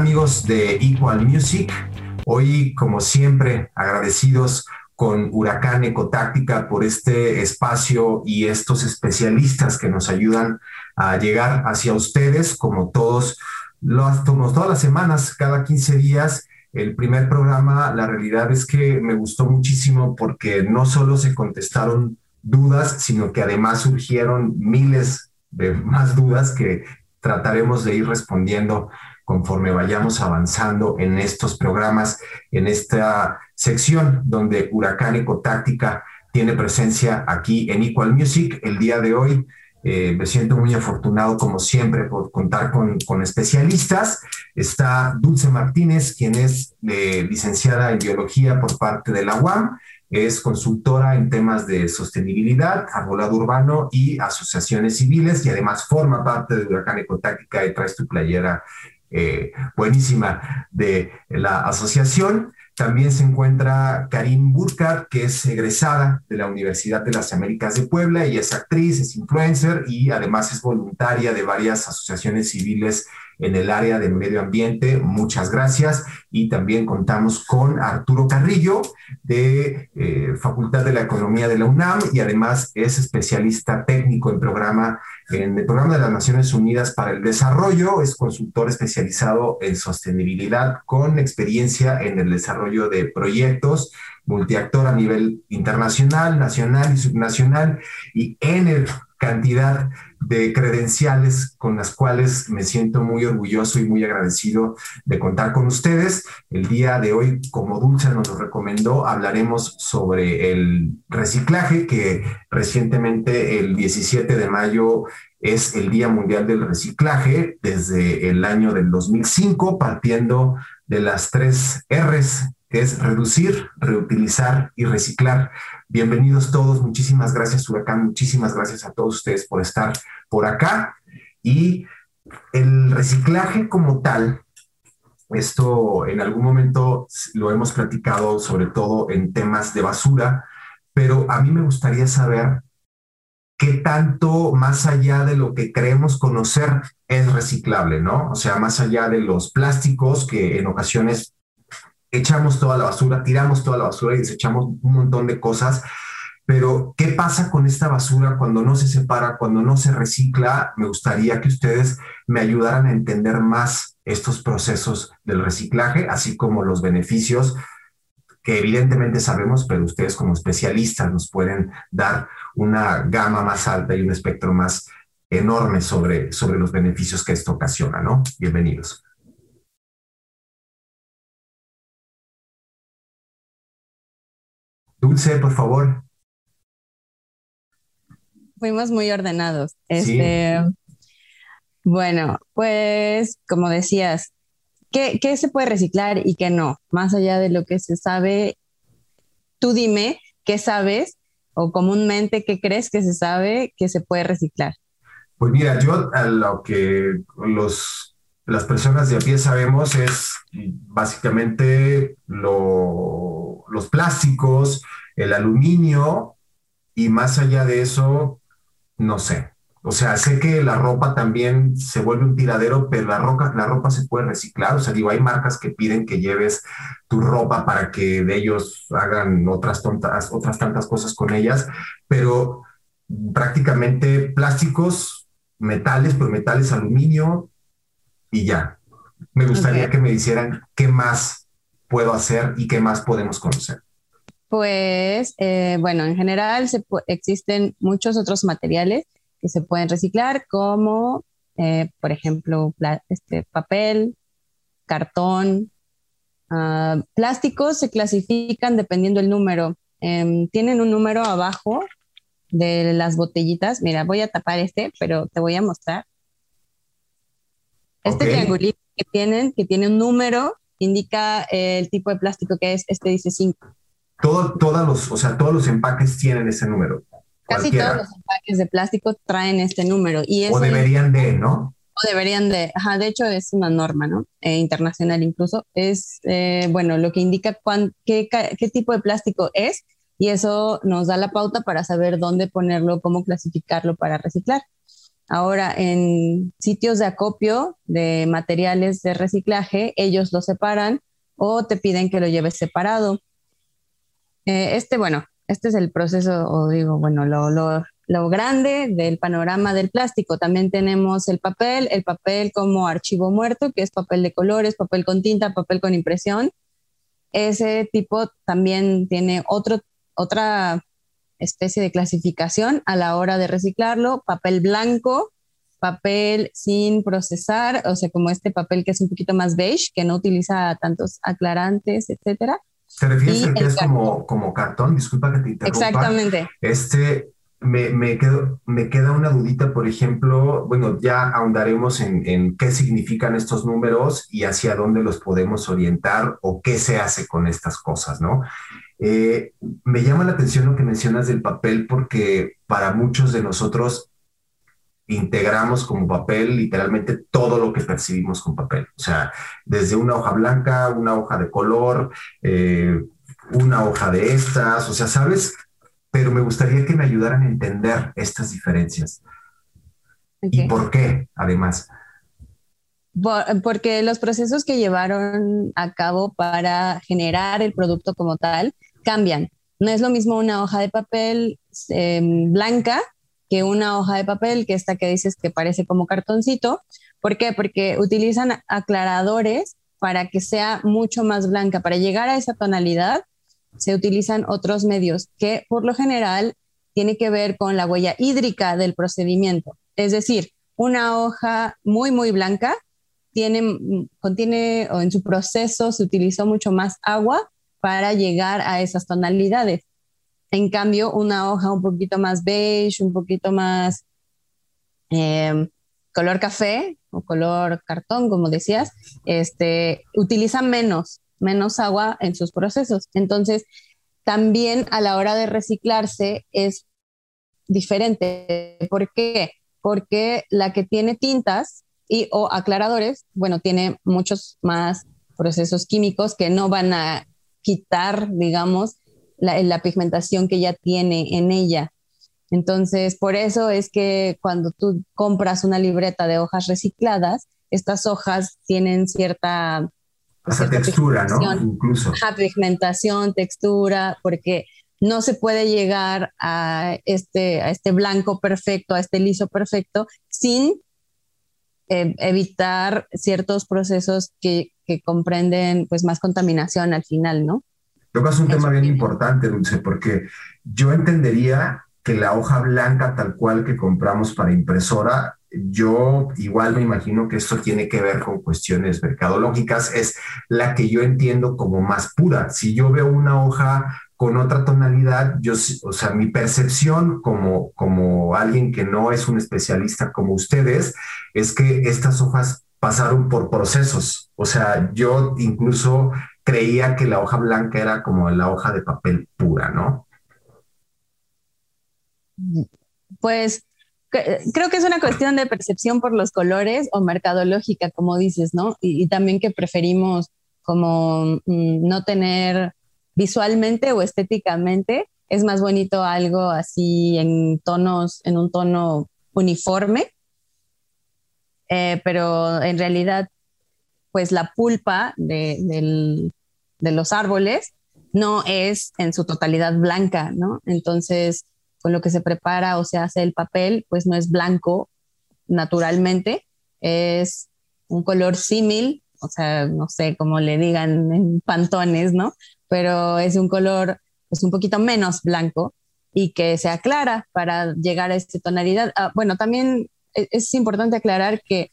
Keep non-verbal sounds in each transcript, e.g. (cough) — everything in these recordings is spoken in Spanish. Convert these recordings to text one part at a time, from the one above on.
amigos de Equal Music? Hoy, como siempre, agradecidos con Huracán Ecotáctica por este espacio y estos especialistas que nos ayudan a llegar hacia ustedes, como todos los, todas las semanas, cada 15 días. El primer programa, la realidad es que me gustó muchísimo porque no solo se contestaron dudas, sino que además surgieron miles de más dudas que trataremos de ir respondiendo conforme vayamos avanzando en estos programas, en esta sección donde Huracán Ecotáctica tiene presencia aquí en Equal Music. El día de hoy eh, me siento muy afortunado, como siempre, por contar con, especialistas. Está Dulce Martínez, quien es eh, licenciada en biología por parte de la UAM es consultora en temas de sostenibilidad, arbolado urbano y asociaciones civiles y además forma parte de Huracán Ecotáctica y traes tu playera eh, buenísima de la asociación. También se encuentra Karim Burkhardt, que es egresada de la Universidad de las Américas de Puebla y es actriz, es influencer y además es voluntaria de varias asociaciones civiles en el área de medio ambiente. Muchas gracias. Y también contamos con Arturo Carrillo de eh, Facultad de la Economía de la UNAM y además es especialista técnico en programa en el programa de las Naciones Unidas para el Desarrollo, es consultor especializado en sostenibilidad con experiencia en el desarrollo de proyectos multiactor a nivel internacional, nacional y subnacional y en el cantidad de credenciales con las cuales me siento muy orgulloso y muy agradecido de contar con ustedes. El día de hoy, como Dulce nos lo recomendó, hablaremos sobre el reciclaje, que recientemente el 17 de mayo es el Día Mundial del Reciclaje desde el año del 2005, partiendo de las tres R's que es reducir, reutilizar y reciclar. Bienvenidos todos, muchísimas gracias Huracán, muchísimas gracias a todos ustedes por estar por acá. Y el reciclaje como tal, esto en algún momento lo hemos platicado sobre todo en temas de basura, pero a mí me gustaría saber qué tanto más allá de lo que creemos conocer es reciclable, ¿no? O sea, más allá de los plásticos que en ocasiones echamos toda la basura, tiramos toda la basura y desechamos un montón de cosas. Pero, ¿qué pasa con esta basura cuando no se separa, cuando no se recicla? Me gustaría que ustedes me ayudaran a entender más estos procesos del reciclaje, así como los beneficios que evidentemente sabemos, pero ustedes como especialistas nos pueden dar una gama más alta y un espectro más enorme sobre, sobre los beneficios que esto ocasiona, ¿no? Bienvenidos. Dulce, por favor. Fuimos muy ordenados. Este, Bueno, pues como decías, ¿qué, ¿qué, se puede reciclar y qué no? Más allá de lo que se sabe, tú dime qué sabes o comúnmente qué crees que se sabe que se puede reciclar. Pues mira, yo a lo que los, las personas de a pie sabemos es básicamente lo los plásticos, el aluminio y más allá de eso, no sé. O sea, sé que la ropa también se vuelve un tiradero, pero la, ropa, la ropa se puede reciclar. O sea, digo, hay marcas que piden que lleves tu ropa para que de ellos hagan otras, tontas, otras tantas cosas con ellas, pero prácticamente plásticos, metales, pues metales, aluminio y ya. Me gustaría que me hicieran qué más puedo hacer y qué más podemos conocer? Pues, eh, bueno, en general se existen muchos otros materiales que se pueden reciclar, como, eh, por ejemplo, este, papel, cartón, uh, plásticos se clasifican dependiendo del número. Em, tienen un número abajo de las botellitas. Mira, voy a tapar este, pero te voy a mostrar. Este triangulito que tienen, que tiene un número indica el tipo de plástico que es, este dice 5. Todo, todos los, o sea, todos los empaques tienen ese número. Casi todos los empaques de plástico traen este número. Y o deberían de, ¿no? O deberían de, ajá, de hecho es una norma, ¿no? Eh, internacional incluso. Es, eh, bueno, lo que indica qué, qué tipo de plástico es y eso nos da la pauta para saber dónde ponerlo, cómo clasificarlo para reciclar. Ahora, en sitios de acopio de materiales de reciclaje, ellos lo separan o te piden que lo lleves separado. Eh, este, bueno, este es el proceso, o digo, bueno, lo, lo, grande del panorama del plástico. También tenemos el papel, el papel como archivo muerto, que es papel de colores, papel con tinta, papel con impresión. Ese tipo también tiene otro, otra especie de clasificación a la hora de reciclarlo. Papel blanco, papel sin procesar, o sea, como este papel que es un poquito más beige, que no utiliza tantos aclarantes, etcétera. ¿Te refieres a que es como, como cartón? Disculpa que te interrumpa. Exactamente. Este, me, me, me queda una dudita, por ejemplo, bueno, ya ahondaremos en, en, qué significan estos números y hacia dónde los podemos orientar o qué se hace con estas cosas, ¿no? Eh, me llama la atención lo que mencionas del papel porque para muchos de nosotros integramos como papel literalmente todo lo que percibimos con papel, o sea, desde una hoja blanca, una hoja de color, eh, una hoja de estas, o sea, ¿sabes? pero me gustaría que me ayudaran a entender estas diferencias. ¿Y por qué, además? Porque los procesos que llevaron a cabo para generar el producto como tal cambian. No es lo mismo una hoja de papel em, blanca que una hoja de papel que esta que dices que parece como cartoncito. ¿Por qué? Porque utilizan aclaradores para que sea mucho más blanca. Para llegar a esa tonalidad se utilizan otros medios que por lo general tiene que ver con la huella hídrica del procedimiento. Es decir, una hoja muy, muy blanca tiene, contiene o en su proceso se utilizó mucho más agua para llegar a esas tonalidades. En cambio, una hoja un poquito más beige, un poquito más em, color café o color cartón, como decías, este, utiliza menos menos agua en sus procesos. Entonces, también a la hora de reciclarse es diferente. ¿Por qué? Porque la que tiene tintas y o aclaradores, bueno, tiene muchos más procesos químicos que no van a quitar, digamos, la, la pigmentación que ya tiene en ella. Entonces, por eso es que cuando tú compras una libreta de hojas recicladas, estas hojas tienen cierta esa textura, ¿no? Incluso. pigmentación, textura, porque no se puede llegar a este, a este blanco perfecto, a este liso perfecto, sin eh, evitar ciertos procesos que, que, comprenden pues más contaminación al final, ¿no? Tocas un tema bien importante, Dulce, porque yo entendería que la hoja blanca tal cual que compramos para impresora yo igual me imagino que esto tiene que ver con cuestiones mercadológicas, es la que yo entiendo como más pura. Si yo veo una hoja con otra tonalidad, yo, o sea, mi percepción como, como alguien que no es un especialista como ustedes, es que estas hojas pasaron por procesos. O sea, yo incluso creía que la hoja blanca era como la hoja de papel pura, ¿no? Pues creo que es una cuestión de percepción por los colores o mercadológica, como dices, ¿no? Y, también que preferimos como mm, no tener visualmente o estéticamente, es más bonito algo así en tonos, en un tono uniforme, eh, pero en realidad, pues la pulpa de, de los árboles no es en su totalidad blanca, ¿no? Entonces, con lo que se prepara o se hace el papel, pues no es blanco naturalmente, es un color símil, o sea, no sé cómo le digan en pantones, ¿no? Pero es un color pues un poquito menos blanco y que se aclara para llegar a esta tonalidad. Ah, bueno, también e-, es importante aclarar que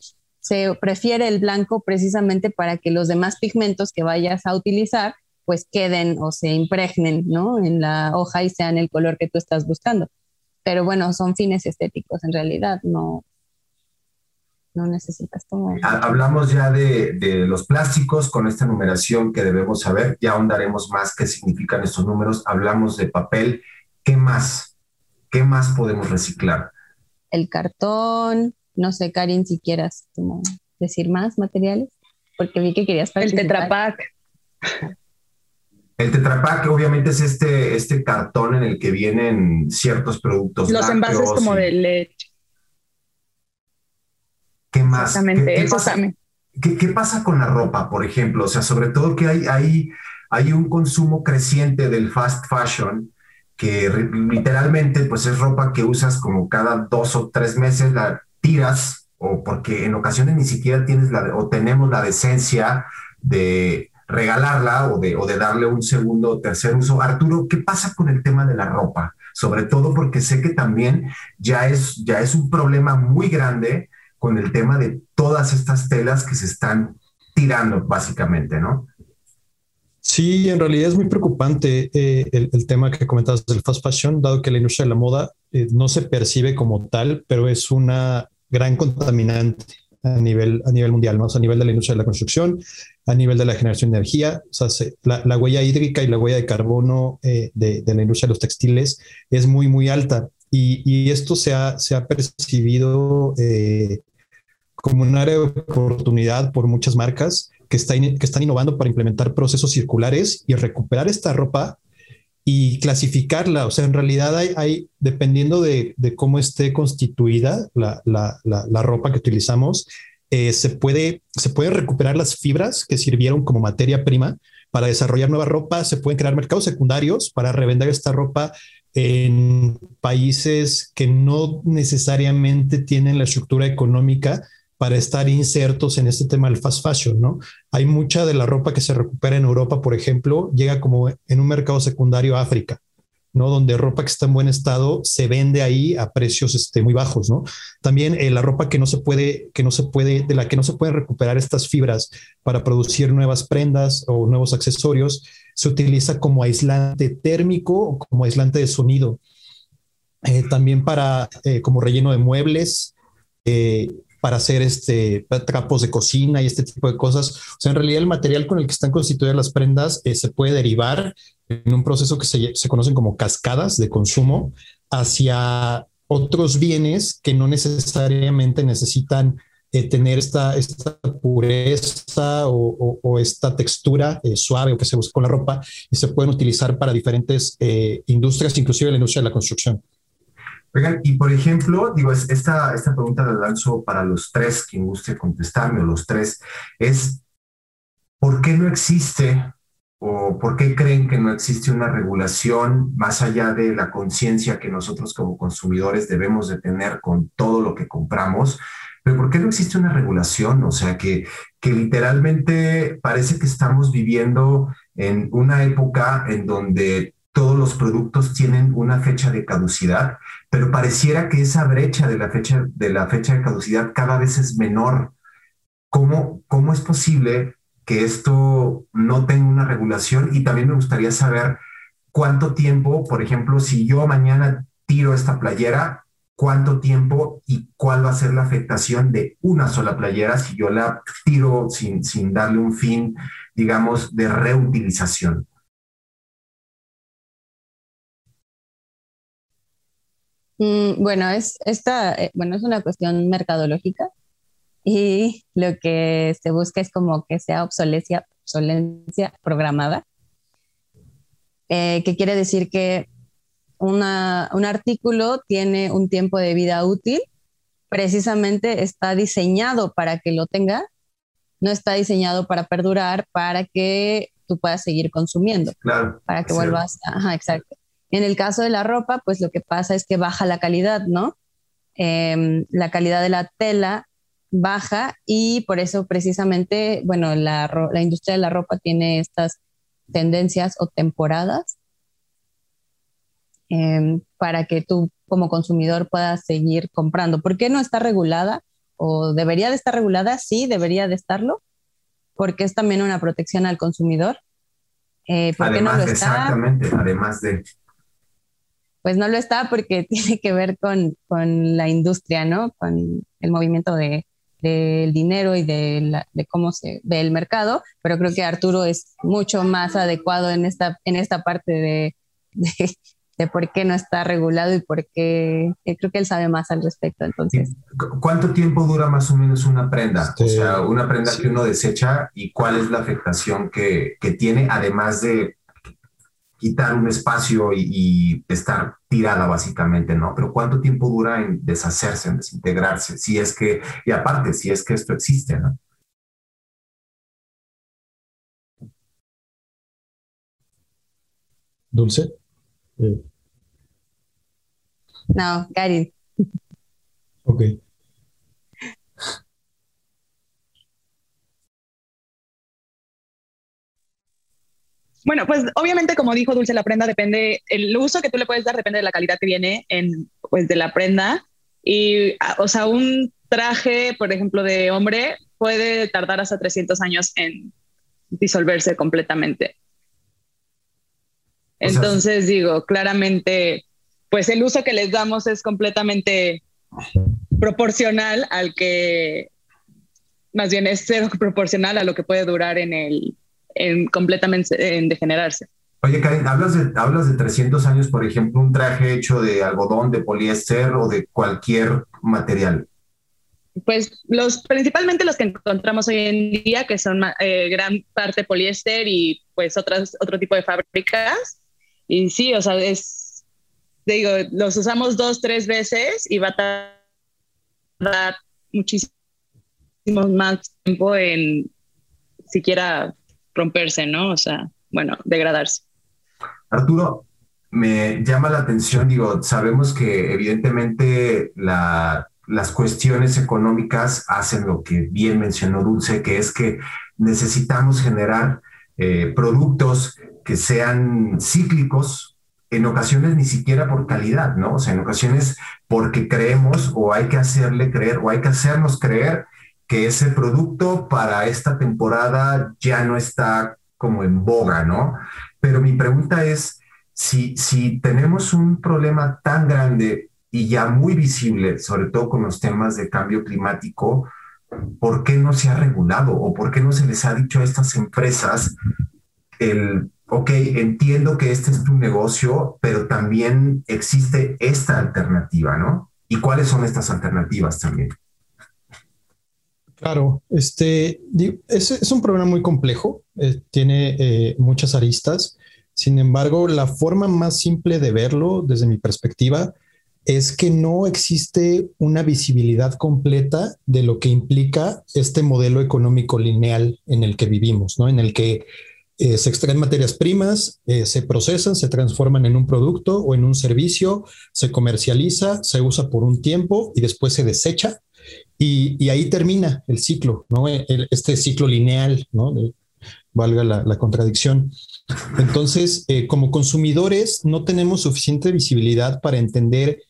se prefiere el blanco precisamente para que los demás pigmentos que vayas a utilizar pues queden o se impregnen ¿no? en la hoja y sean el color que tú estás buscando. Pero bueno, son fines estéticos en realidad, no, no necesitas como... Hablamos ya de, de, los plásticos con esta numeración que debemos saber, ya ahondaremos más qué significan estos números, hablamos de papel, ¿qué más? ¿Qué más podemos reciclar? El cartón, no sé, Karin, si quieras decir más materiales, porque vi que querías participar. El tetrapack. El Tetra obviamente es este, este cartón en el que vienen ciertos productos. Los envases como de leche. más? Exactamente, ¿Qué, eso pasa. ¿qué, pasa con la ropa, por ejemplo? O sea, sobre todo que hay, hay, hay un consumo creciente del fast fashion que literalmente pues es ropa que usas como cada dos o tres meses, la tiras o porque en ocasiones ni siquiera tienes la o tenemos la decencia de regalarla o de, o de darle un segundo o tercer uso. Arturo, ¿qué pasa con el tema de la ropa? Sobre todo porque sé que también ya es, ya es un problema muy grande con el tema de todas estas telas que se están tirando, básicamente, ¿no? Sí, en realidad es muy preocupante eh, el, tema que comentabas del fast fashion, dado que la industria de la moda eh, no se percibe como tal, pero es una gran contaminante a nivel, a nivel mundial, ¿no? a nivel de la industria de la construcción, a nivel de la generación de energía. Sea, la, huella hídrica y la huella de carbono eh, de, la industria de los textiles es muy, muy alta. Y, esto se ha, se ha percibido eh, como un área de oportunidad por muchas marcas que están innovando para implementar procesos circulares y recuperar esta ropa y clasificarla. O sea, en realidad hay, dependiendo de, cómo esté constituida la, ropa que utilizamos, eh, se, puede, se pueden recuperar las fibras que sirvieron como materia prima para desarrollar nueva ropa, se pueden crear mercados secundarios para revender esta ropa en países que no necesariamente tienen la estructura económica para estar insertos en este tema del fast fashion, ¿no? Hay mucha de la ropa que se recupera en Europa, por ejemplo, llega como en un mercado secundario a África, ¿no? Donde ropa que está en buen estado se vende ahí a precios este, muy bajos, ¿no? También eh, la ropa que no se puede, que no se puede, de la que no se pueden recuperar estas fibras para producir nuevas prendas o nuevos accesorios, se utiliza como aislante térmico o como aislante de sonido. Eh, también para, eh, como relleno de muebles, para hacer este, trapos de cocina y este tipo de cosas. O sea, en realidad el material con el que están constituidas las prendas eh, se puede derivar en un proceso que se, conocen como cascadas de consumo hacia otros bienes que no necesariamente necesitan eh, tener esta, esta pureza o, esta textura eh, suave o que se busca con la ropa y se pueden utilizar para diferentes industrias, inclusive la industria de la construcción. Oigan, y por ejemplo, digo, esta, esta pregunta la lanzo para los tres, quien guste contestarme, o los tres, es, ¿por qué no existe o por qué creen que no existe una regulación más allá de la conciencia que nosotros como consumidores debemos de tener con todo lo que compramos? Pero ¿por qué no existe una regulación? O sea, que, que literalmente parece que estamos viviendo en una época en donde todos los productos tienen una fecha de caducidad, pero pareciera que esa brecha de la fecha de, la fecha de caducidad cada vez es menor. ¿Cómo, ¿Cómo es posible que esto no tenga una regulación? Y también me gustaría saber cuánto tiempo, por ejemplo, si yo mañana tiro esta playera, cuánto tiempo y cuál va a ser la afectación de una sola playera si yo la tiro sin, sin darle un fin, digamos, de reutilización. Mm, bueno, es, esta, eh, bueno, es una cuestión mercadológica y (laughs) lo que se busca es como que sea obsolencia, obsolencia programada, eh, que quiere decir que una, un artículo tiene un tiempo de vida útil, precisamente está diseñado para que lo tenga, no está diseñado para perdurar, para que tú puedas seguir consumiendo, claro, para que vuelvas, ajá, exacto. En el caso de la ropa, pues lo que pasa es que baja la calidad, ¿no? Em, la calidad de la tela baja y por eso precisamente, bueno, la, industria de la ropa tiene estas tendencias o temporadas em, para que tú como consumidor puedas seguir comprando. ¿Por qué no está regulada? ¿O debería de estar regulada? Sí, debería de estarlo, porque es también una protección al consumidor. Eh, ¿Por qué no lo está? Exactamente, además de pues no lo está porque (laughs) tiene que ver con, la industria, ¿no? Con el movimiento de, del dinero y de, cómo se ve el mercado, pero creo que Arturo es mucho más adecuado en esta, en esta parte de, de, por qué no está regulado y por qué, eh, creo que él sabe más al respecto. Entonces, ¿cuánto tiempo dura más o menos una prenda? o sea, una prenda que uno desecha y cuál es la afectación que, que tiene, además de quitar un espacio y, estar tirada básicamente, ¿no? Pero ¿cuánto tiempo dura en deshacerse, en desintegrarse? Si es que, y aparte, si es que esto existe, ¿no? Dulce. Eh. No, Gary. Ok. Bueno, pues obviamente, como dijo Dulce, la prenda depende, el uso que tú le puedes dar depende de la calidad que viene en, pues, de la prenda. Y, ah, o sea, un traje, por ejemplo, de hombre puede tardar hasta 300 años en disolverse completamente. Entonces, digo, claramente, pues el uso que les damos es completamente proporcional al que, más bien es cero proporcional a lo que puede durar en el, en completamente en degenerarse. Oye, Karen, hablas de, hablas de 300 años, por ejemplo, un traje hecho de algodón, de poliéster o de cualquier material. Pues los, principalmente los que encontramos hoy en día, que son eh, gran parte poliéster y pues otras, otro tipo de fábricas. Y sí, o sea, es, digo, los usamos dos, tres veces y va a tardar muchísimo más tiempo en siquiera romperse, ¿no? O sea, bueno, degradarse. Arturo, me llama la atención, digo, sabemos que evidentemente las cuestiones económicas hacen lo que bien mencionó Dulce, que es que necesitamos generar eh, productos que sean cíclicos, en ocasiones ni siquiera por calidad, ¿no? O sea, en ocasiones porque creemos o hay que hacerle creer o hay que hacernos creer que ese producto para esta temporada ya no está como en boga, ¿no? Pero mi pregunta es, si, si tenemos un problema tan grande y ya muy visible, sobre todo con los temas de cambio climático, ¿por qué no se ha regulado o por qué no se les ha dicho a estas empresas el, ok, entiendo que este es tu negocio, pero también existe esta alternativa, ¿no? ¿Y cuáles son estas alternativas también? Claro, este es, un problema muy complejo, eh, tiene eh, muchas aristas. Sin embargo, la forma más simple de verlo, desde mi perspectiva, es que no existe una visibilidad completa de lo que implica este modelo económico lineal en el que vivimos, ¿no? En el que eh, se extraen materias primas, se procesan, se transforman en un producto o en un servicio, se comercializa, se usa por un tiempo y después se desecha y, ahí termina el ciclo, ¿no? este ciclo lineal, ¿no? valga la, contradicción. Entonces, eh, como consumidores, no tenemos suficiente visibilidad para entender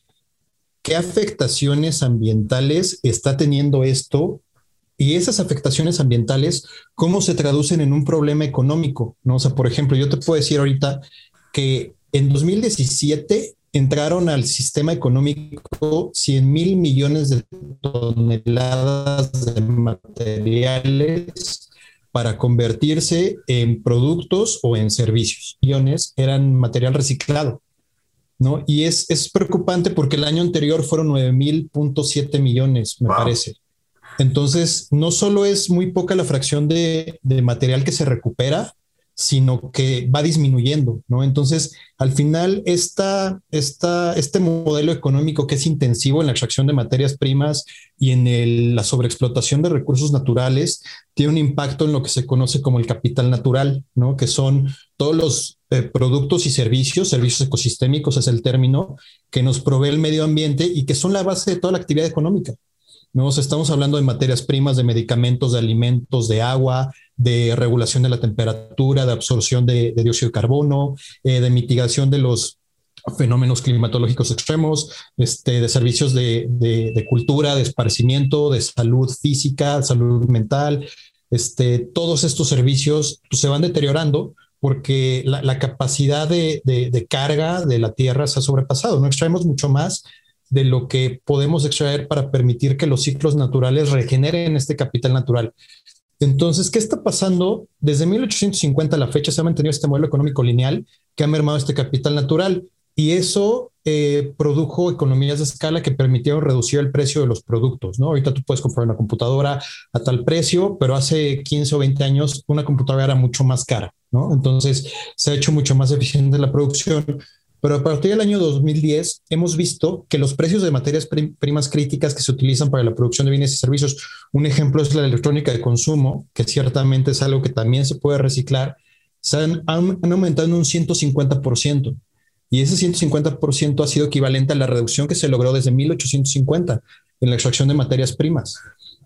qué afectaciones ambientales está teniendo esto y esas afectaciones ambientales, cómo se traducen en un problema económico, ¿no? O sea, por ejemplo, yo te puedo decir ahorita que en 2017 entraron al sistema económico 100 mil millones de toneladas de materiales para convertirse en productos o en servicios. Millones eran material reciclado. ¿no? Y es, es preocupante porque el año anterior fueron 9.7 millones, me parece. Entonces, no solo es muy poca la fracción de, de material que se recupera, sino que va disminuyendo, ¿no? Entonces, al final, esta, esta, este modelo económico que es intensivo en la extracción de materias primas y en la sobreexplotación de recursos naturales, tiene un impacto en lo que se conoce como el capital natural, ¿no? Que son todos los eh, productos y servicios, servicios ecosistémicos es el término, que nos provee el medio ambiente y que son la base de toda la actividad económica. ¿No? estamos hablando de materias primas, de medicamentos, de alimentos, de agua, de regulación de la temperatura, de absorción de, dióxido de carbono, eh, de mitigación de los fenómenos climatológicos extremos, este, de servicios de, cultura, de esparcimiento, de salud física, salud mental. Este, todos estos servicios pues, se van deteriorando porque la, capacidad de, de, carga de la Tierra se ha sobrepasado. No extraemos mucho más de lo que podemos extraer para permitir que los ciclos naturales regeneren este capital natural. Entonces, ¿qué está pasando? Desde 1850 a la fecha se ha mantenido este modelo económico lineal que ha mermado este capital natural. y eso eh, produjo economías de escala que permitieron reducir el precio de los productos, ¿no? Ahorita tú puedes comprar una computadora a tal precio, pero hace 15 o 20 años una computadora era mucho más cara. Entonces se ha hecho mucho más eficiente la producción. Pero a partir del año 2010 hemos visto que los precios de materias primas críticas que se utilizan para la producción de bienes y servicios, un ejemplo es la electrónica de consumo, que ciertamente es algo que también se puede reciclar, se han, han, aumentado en un 150%. Y ese 150% ha sido equivalente a la reducción que se logró desde 1850 en la extracción de materias primas.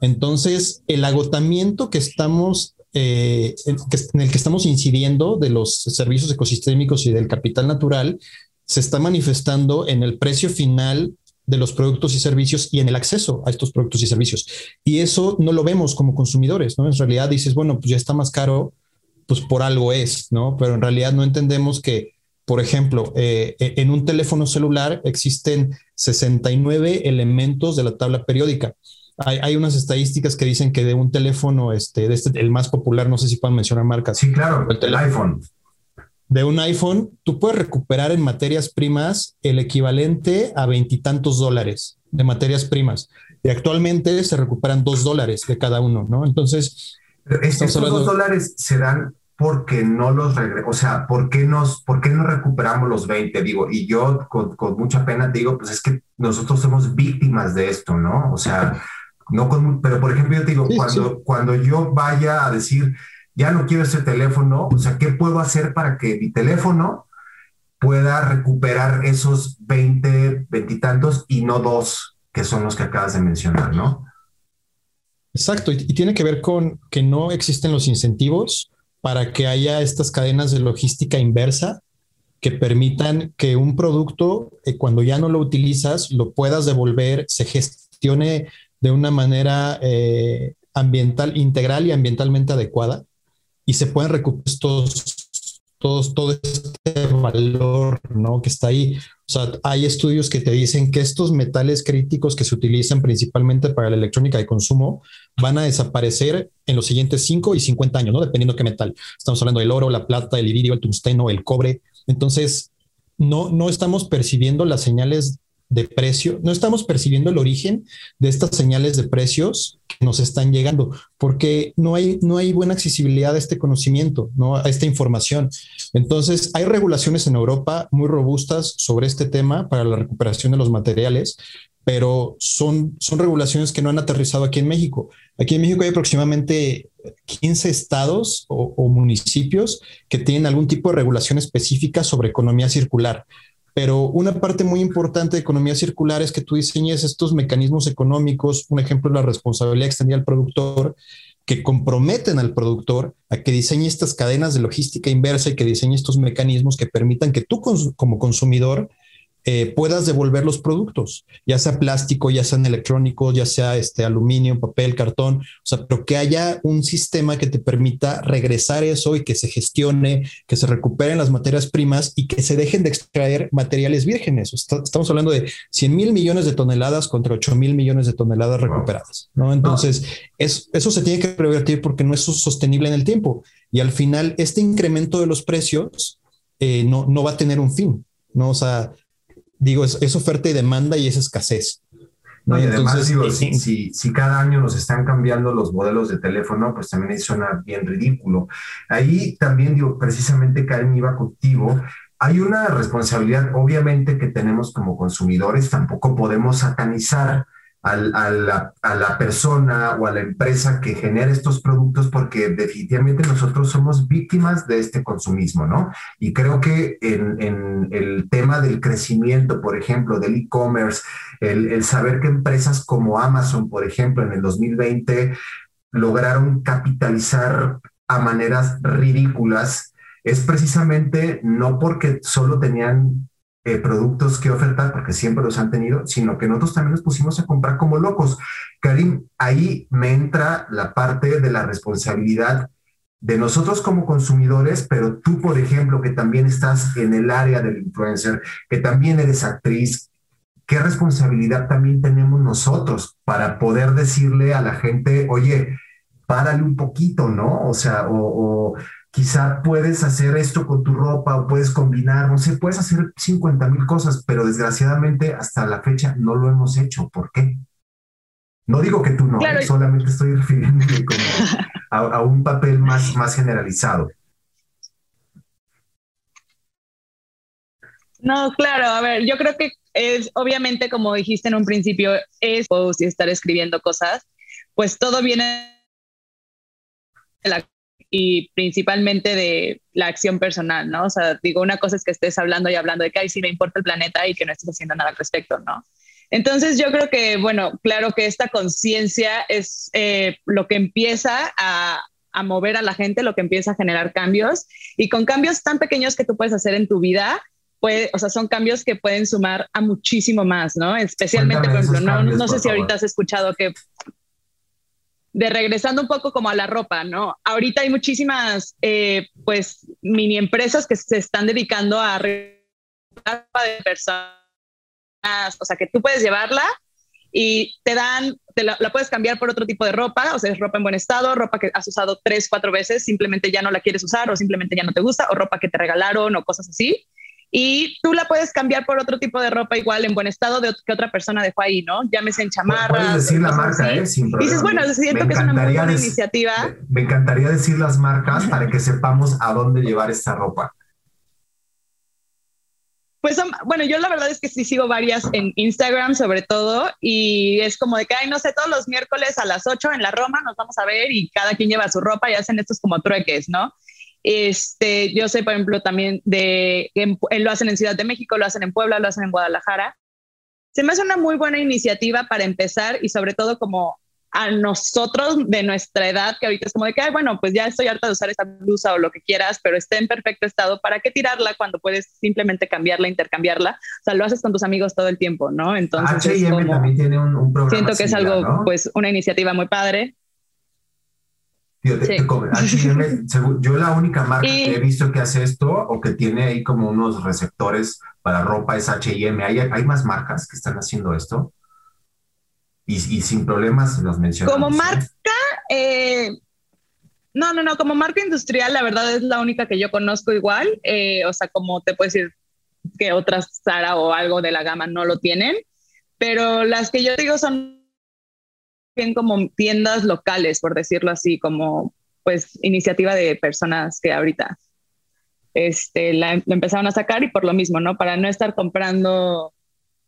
Entonces, el agotamiento que estamos, eh, en, el que estamos incidiendo de los servicios ecosistémicos y del capital natural se está manifestando en el precio final de los productos y servicios y en el acceso a estos productos y servicios. Y eso no lo vemos como consumidores, ¿no? En realidad dices, bueno, pues ya está más caro, pues por algo es, ¿no? Pero en realidad no entendemos que por ejemplo, eh, en un teléfono celular existen 69 elementos de la tabla periódica. Hay, unas estadísticas que dicen que de un teléfono, este, de este, el más popular, no sé si pueden mencionar marcas. Sí, claro, el, iPhone. De un iPhone, tú puedes recuperar en materias primas el equivalente a veintitantos dólares de materias primas. Y actualmente se recuperan dos dólares de cada uno, ¿no? Entonces, estos dos dólares se dan porque no los regreso, o sea, ¿por qué, nos, ¿por qué no recuperamos los 20? Digo, y yo con, con, mucha pena digo, pues es que nosotros somos víctimas de esto, ¿no? O sea, no con, pero por ejemplo, yo te digo, cuando, cuando yo vaya a decir, ya no quiero ese teléfono, o sea, ¿qué puedo hacer para que mi teléfono pueda recuperar esos 20, veintitantos y no dos, que son los que acabas de mencionar, ¿no? Exacto, y, y tiene que ver con que no existen los incentivos para que haya estas cadenas de logística inversa que permitan que un producto, eh, cuando ya no lo utilizas, lo puedas devolver, se gestione de una manera eh, ambiental, integral y ambientalmente adecuada y se puedan recuperar estos todos, todo este valor ¿no? que está ahí. O sea, hay estudios que te dicen que estos metales críticos que se utilizan principalmente para la electrónica de consumo van a desaparecer en los siguientes 5 y 50 años, ¿no? Dependiendo qué metal. Estamos hablando del oro, la plata, el iridio, el tungsteno, el cobre. Entonces, no, no estamos percibiendo las señales de precio, no estamos percibiendo el origen de estas señales de precios que nos están llegando, porque no hay, no hay buena accesibilidad a este conocimiento, ¿no? a esta información. Entonces, hay regulaciones en Europa muy robustas sobre este tema para la recuperación de los materiales, pero son, son regulaciones que no han aterrizado aquí en México. Aquí en México hay aproximadamente 15 estados o, o municipios que tienen algún tipo de regulación específica sobre economía circular. Pero una parte muy importante de economía circular es que tú diseñes estos mecanismos económicos, un ejemplo es la responsabilidad extendida al productor, que comprometen al productor a que diseñe estas cadenas de logística inversa y que diseñe estos mecanismos que permitan que tú como consumidor eh, puedas devolver los productos, ya sea plástico, ya sean electrónicos, ya sea este aluminio, papel, cartón, o sea, pero que haya un sistema que te permita regresar eso y que se gestione, que se recuperen las materias primas y que se dejen de extraer materiales vírgenes. estamos hablando de 100 mil millones de toneladas contra 8 mil millones de toneladas recuperadas, ¿no? Entonces, eso se tiene que revertir porque no es sostenible en el tiempo y al final este incremento de los precios eh, no, no va a tener un fin, ¿no? O sea, digo, es, oferta y demanda y es escasez. No, y además, digo, eh, si, si, cada año nos están cambiando los modelos de teléfono, pues también suena bien ridículo. Ahí también, digo, precisamente Karen iba contigo. Hay una responsabilidad, obviamente, que tenemos como consumidores. Tampoco podemos satanizar a, la, a, la, persona o a la empresa que genera estos productos porque definitivamente nosotros somos víctimas de este consumismo, ¿no? Y creo que en, en el tema del crecimiento, por ejemplo, del e-commerce, el, el saber que empresas como Amazon, por ejemplo, en el 2020 lograron capitalizar a maneras ridículas, es precisamente no porque solo tenían eh, productos que ofertar, porque siempre los han tenido, sino que nosotros también nos pusimos a comprar como locos. Karim, ahí me entra la parte de la responsabilidad de nosotros como consumidores, pero tú, por ejemplo, que también estás en el área del influencer, que también eres actriz, ¿qué responsabilidad también tenemos nosotros para poder decirle a la gente, oye, párale un poquito, ¿no? O sea, o, quizá puedes hacer esto con tu ropa o puedes combinar, no sé, puedes hacer 50 mil cosas, pero desgraciadamente hasta la fecha no lo hemos hecho. ¿Por qué? No digo que tú no, solamente estoy refiriéndome a, un papel más, más generalizado. No, claro, a ver, yo creo que es obviamente, como dijiste en un principio, es o si estar escribiendo cosas, pues todo viene de la y principalmente de la acción personal, ¿no? O sea, digo, una cosa es que estés hablando y hablando de que, ay, sí me importa el planeta y que no estés haciendo nada al respecto, ¿no? Entonces yo creo que, bueno, claro que esta conciencia es eh, lo que empieza a, a, mover a la gente, lo que empieza a generar cambios y con cambios tan pequeños que tú puedes hacer en tu vida, puede, o sea, son cambios que pueden sumar a muchísimo más, ¿no? Especialmente, por ejemplo, no, no sé si ahorita has escuchado que de regresando un poco como a la ropa, ¿no? Ahorita hay muchísimas, eh, pues, mini empresas que se están dedicando a ropa de personas, o sea, que tú puedes llevarla y te dan, te la, puedes cambiar por otro tipo de ropa, o sea, es ropa en buen estado, ropa que has usado tres, cuatro veces, simplemente ya no la quieres usar o simplemente ya no te gusta, o ropa que te regalaron o cosas así y tú la puedes cambiar por otro tipo de ropa igual en buen estado de que otra persona dejó ahí, ¿no? Llámese en chamarras. Puedes decir la marca, ¿eh? Sin problema. dices, bueno, siento que es una muy buena iniciativa. Me encantaría decir las marcas para que sepamos a dónde llevar esta ropa. Pues bueno, yo la verdad es que sí sigo varias en Instagram sobre todo y es como de que, ay, no sé, todos los miércoles a las 8 en la Roma nos vamos a ver y cada quien lleva su ropa y hacen estos como trueques, ¿no? Este, yo sé, por ejemplo, también de que lo hacen en Ciudad de México, lo hacen en Puebla, lo hacen en Guadalajara. Se me hace una muy buena iniciativa para empezar y sobre todo como a nosotros de nuestra edad, que ahorita es como de que, ay, bueno, pues ya estoy harta de usar esta blusa o lo que quieras, pero esté en perfecto estado, ¿para qué tirarla cuando puedes simplemente cambiarla, intercambiarla? O sea, lo haces con tus amigos todo el tiempo, ¿no? Entonces, H&M también tiene un, programa Siento que es algo, pues, una iniciativa muy padre. Yo, (laughs) yo la única marca que he visto que hace esto o que tiene ahí como unos receptores para ropa es H&M. ¿Hay, ¿Hay más marcas que están haciendo esto? Y, y sin problemas los menciono. Como marca, eh, no, no, no, como marca industrial la verdad es la única que yo conozco igual. Eh, o sea, como te puedo decir que otras Sara o algo de la gama no lo tienen, pero las que yo digo son bien como tiendas locales, por decirlo así, como pues iniciativa de personas que ahorita este, la, empezaron a sacar y por lo mismo, ¿no? Para no estar comprando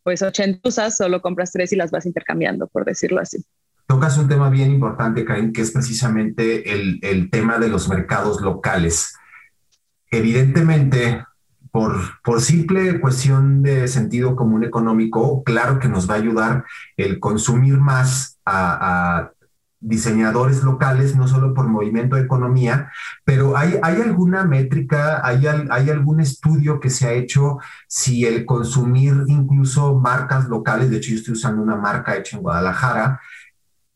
pues 80 usas, solo compras tres y las vas intercambiando, por decirlo así. Tocas un tema bien importante, Karim, que es precisamente el, el tema de los mercados locales. Evidentemente, por, simple cuestión de sentido común económico, claro que nos va a ayudar el consumir más a, diseñadores locales, no solo por movimiento de economía, pero ¿hay, hay alguna métrica, hay, hay algún estudio que se ha hecho si el consumir incluso marcas locales, de hecho yo estoy usando una marca hecha en Guadalajara,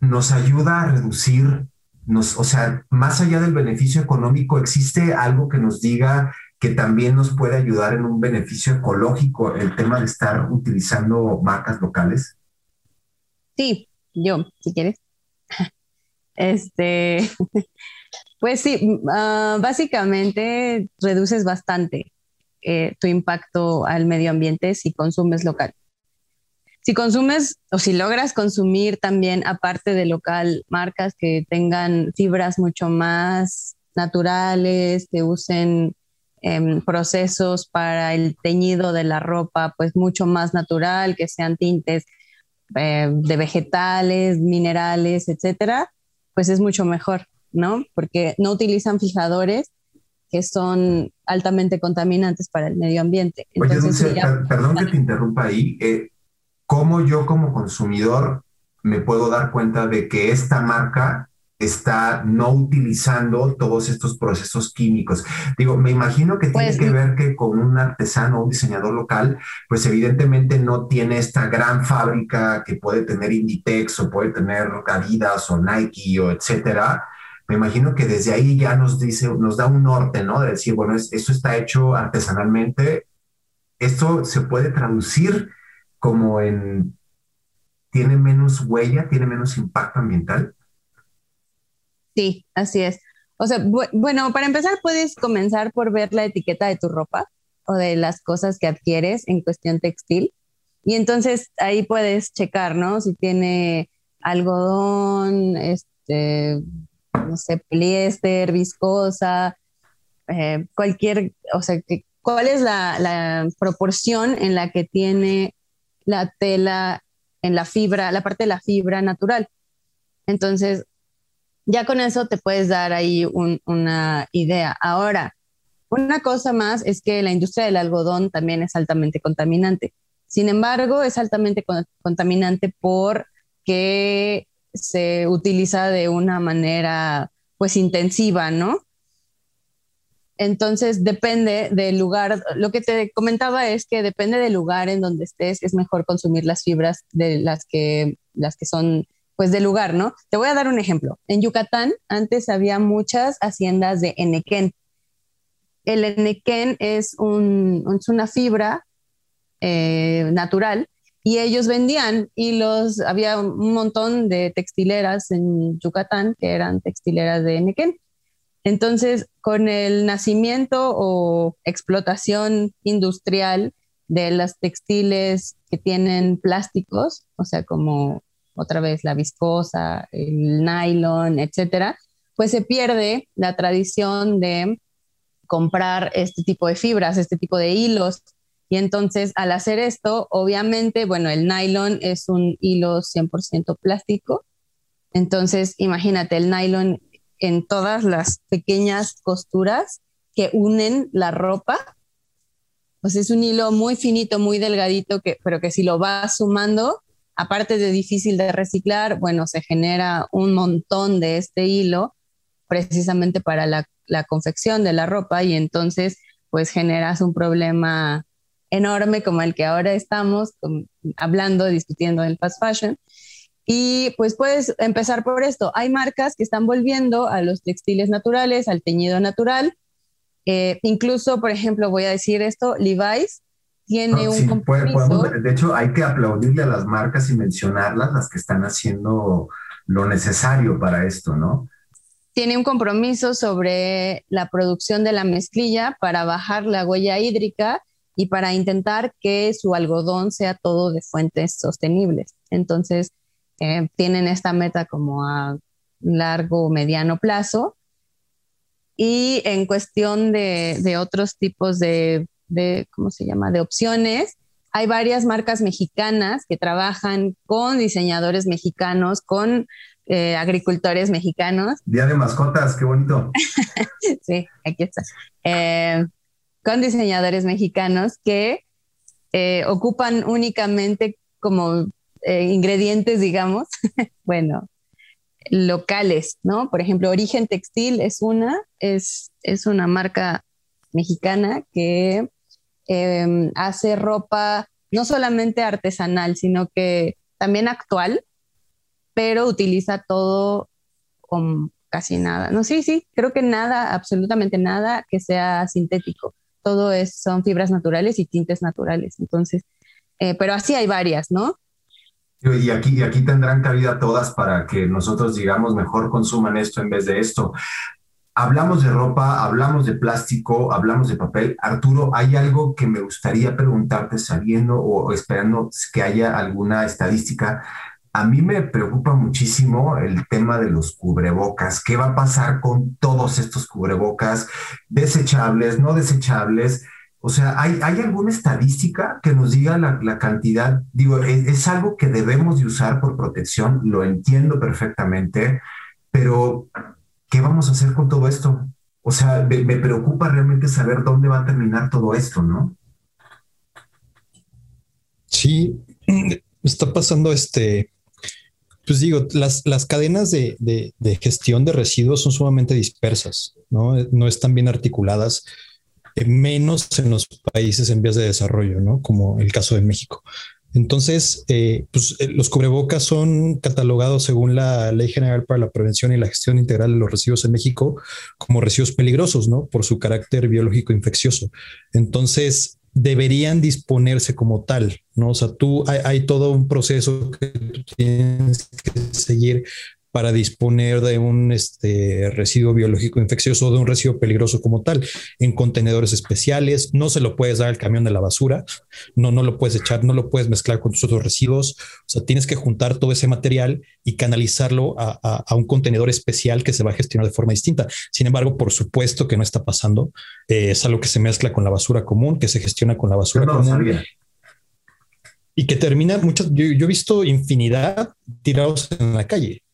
nos ayuda a reducir, nos, o sea, más allá del beneficio económico, ¿existe algo que nos diga que también nos puede ayudar en un beneficio ecológico el tema de estar utilizando marcas locales? Sí, yo, si quieres. (laughs) Este, (laughs) pues sí, ah, básicamente reduces bastante eh, tu impacto al medio ambiente si consumes local. Si consumes o si logras consumir también, aparte de local, marcas que tengan fibras mucho más naturales, que usen Em, procesos para el teñido de la ropa, pues mucho más natural, que sean tintes eh, de vegetales, minerales, etcétera, pues es mucho mejor, ¿no? Porque no utilizan fijadores que son altamente contaminantes para el medio ambiente. Oye, Dulce, perdón que te interrumpa ahí. Eh, ¿Cómo yo como consumidor me puedo dar cuenta de que esta marca está no utilizando todos estos procesos químicos. Digo, me imagino que tiene pues, que ver que con un artesano, un diseñador local, pues evidentemente no tiene esta gran fábrica que puede tener Inditex o puede tener Adidas o Nike o etcétera. Me imagino que desde ahí ya nos dice, nos da un norte, ¿no? De decir, bueno, esto está hecho artesanalmente. Esto se puede traducir como en tiene menos huella, tiene menos impacto ambiental. Sí, así es. O sea, bueno, para empezar puedes comenzar por ver la etiqueta de tu ropa o de las cosas que adquieres en cuestión textil. Y entonces ahí puedes checar, ¿no? Si tiene algodón, este, no sé, poliéster, viscosa, eh, cualquier, o sea, que, cuál es la, la, proporción en la que tiene la tela en la fibra, la parte de la fibra natural. Entonces, ya con eso te puedes dar ahí una idea. Ahora, una cosa más es que la industria del algodón también es altamente contaminante. Sin embargo, es altamente contaminante porque se utiliza de una manera pues intensiva, ¿no? Entonces depende del lugar, lo que te comentaba es que depende del lugar en donde estés, es mejor consumir las fibras de las que, las que son pues del lugar, ¿no? Te voy a dar un ejemplo. En Yucatán antes había muchas haciendas de enequén. El enequén es, un, es una fibra eh, natural y ellos vendían hilos, había un montón de textileras en Yucatán que eran textileras de enequén. Entonces, con el nacimiento o explotación industrial de las textiles que tienen plásticos, o sea, como otra vez la viscosa, el nylon, etcétera, pues se pierde la tradición de comprar este tipo de fibras, este tipo de hilos. Y entonces, al hacer esto, obviamente, bueno, el nylon es un hilo 100% plástico. Entonces, imagínate, el nylon en todas las pequeñas costuras que unen la ropa. Pues es un hilo muy finito, muy delgadito, que, pero que si lo vas sumando, aparte de difícil de reciclar, bueno, se genera un montón de este hilo precisamente para la, confección de la ropa y entonces pues generas un problema enorme como el que ahora estamos hablando, discutiendo en fast fashion. Y pues puedes empezar por esto. Hay marcas que están volviendo a los textiles naturales, al teñido natural. Eh, incluso, por ejemplo, voy a decir esto, Levi's tiene un compromiso. de hecho, hay que aplaudirle a las marcas y mencionarlas, las que están haciendo lo necesario para esto, ¿no? Tiene un compromiso sobre la producción de la mezclilla para bajar la huella hídrica y para intentar que su algodón sea todo de fuentes sostenibles. Entonces, eh, tienen esta meta como a largo o mediano plazo. Y en cuestión de, de otros tipos de de, ¿cómo se llama?, de opciones. Hay varias marcas mexicanas que trabajan con diseñadores mexicanos, con eh, agricultores mexicanos. Día de mascotas, qué bonito. (laughs) sí, aquí está. Eh, con diseñadores mexicanos que eh, ocupan únicamente como ingredientes, digamos, (laughs) bueno, locales, ¿no? Por ejemplo, Origen Textil es una, es, es una marca mexicana que Em, hace ropa no solamente artesanal, sino que también actual, pero utiliza todo con casi nada. No, sí, sí, creo que nada, absolutamente nada que sea sintético. Todo es, son fibras naturales y tintes naturales. Entonces, eh, pero así hay varias, ¿no? Y aquí, y aquí tendrán cabida todas para que nosotros digamos mejor consuman esto en vez de esto. Hablamos de ropa, hablamos de plástico, hablamos de papel. Arturo, ¿hay algo que me gustaría preguntarte sabiendo o esperando que haya alguna estadística? A mí me preocupa muchísimo el tema de los cubrebocas. ¿Qué va a pasar con todos estos cubrebocas desechables, no desechables? O sea, ¿hay, ¿hay alguna estadística que nos diga la, cantidad? Digo, es, es, algo que debemos de usar por protección, lo entiendo perfectamente, pero ¿qué vamos a hacer con todo esto? O sea, me, preocupa realmente saber dónde va a terminar todo esto, ¿no? Sí, está pasando este, pues digo, las, las cadenas de, de, gestión de residuos son sumamente dispersas, ¿no? No están bien articuladas, eh, menos en los países en vías de desarrollo, ¿no? Como el caso de México. Entonces, eh, pues, eh, los cubrebocas son catalogados según la Ley General para la Prevención y la Gestión Integral de los Residuos en México como residuos peligrosos, ¿no? Por su carácter biológico infeccioso. Entonces, deberían disponerse como tal, ¿no? O sea, tú hay, todo un proceso que tú tienes que seguir para disponer de un este, residuo biológico infeccioso o de un residuo peligroso como tal en contenedores especiales. No se lo puedes dar al camión de la basura, no, no lo puedes echar, no lo puedes mezclar con tus otros residuos. O sea, tienes que juntar todo ese material y canalizarlo a, un contenedor especial que se va a gestionar de forma distinta. Sin embargo, por supuesto que no está pasando. Eh, es algo que se mezcla con la basura común, que se gestiona con la basura común y que termina muchas. Yo, yo, he visto infinidad tirados en la calle.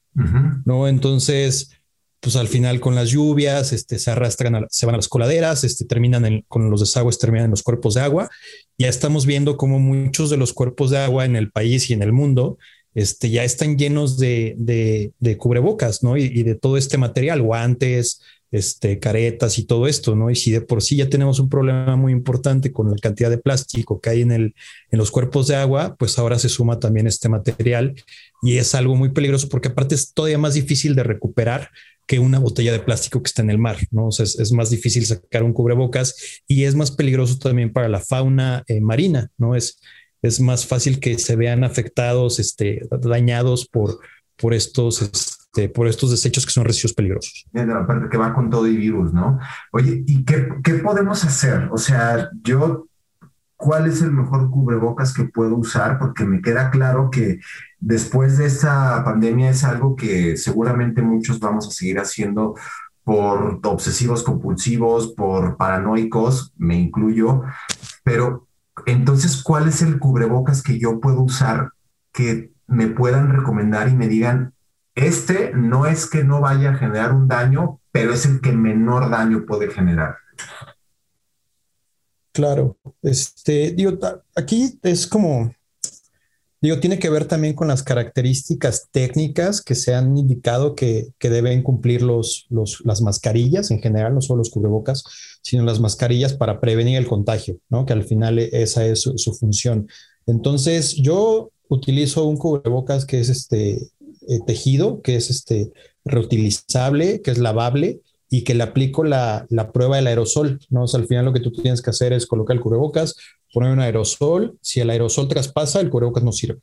¿No? Entonces, pues al final con las lluvias, este, se arrastran, se van a las coladeras, este, terminan con los desagües, terminan en los cuerpos de agua. Ya estamos viendo cómo muchos de los cuerpos de agua en el país y en el mundo este, ya están llenos de, de, cubrebocas, ¿no? Y, y, de todo este material, guantes, este, caretas y todo esto, ¿no? Y si de por sí ya tenemos un problema muy importante con la cantidad de plástico que hay en, el, en los cuerpos de agua, pues ahora se suma también este material y es algo muy peligroso porque aparte es todavía más difícil de recuperar que una botella de plástico que está en el mar, ¿no? O sea, es, más difícil sacar un cubrebocas y es más peligroso también para la fauna eh, marina, ¿no? Es, es más fácil que se vean afectados, este, dañados por, por estos... Este, por estos desechos que son residuos peligrosos. Aparte que va con todo y virus, ¿no? Oye, ¿y qué, qué podemos hacer? O sea, yo, ¿cuál es el mejor cubrebocas que puedo usar? Porque me queda claro que después de esta pandemia es algo que seguramente muchos vamos a seguir haciendo por obsesivos compulsivos, por paranoicos, me incluyo, pero entonces, ¿cuál es el cubrebocas que yo puedo usar que me puedan recomendar y me digan, este no es que no vaya a generar un daño, pero es el que menor daño puede generar. Claro, este, digo, aquí es como, digo, tiene que ver también con las características técnicas que se han indicado que, deben cumplir los, las mascarillas en general, no solo los cubrebocas, sino las mascarillas para prevenir el contagio, ¿no? Que al final esa es su, su función. Entonces, yo utilizo un cubrebocas que es este eh, tejido, que es este reutilizable, que es lavable y que le aplico la, la prueba del aerosol, ¿no? al final lo que tú tienes que hacer es colocar el cubrebocas, poner un aerosol, si el aerosol traspasa, el cubrebocas no sirve.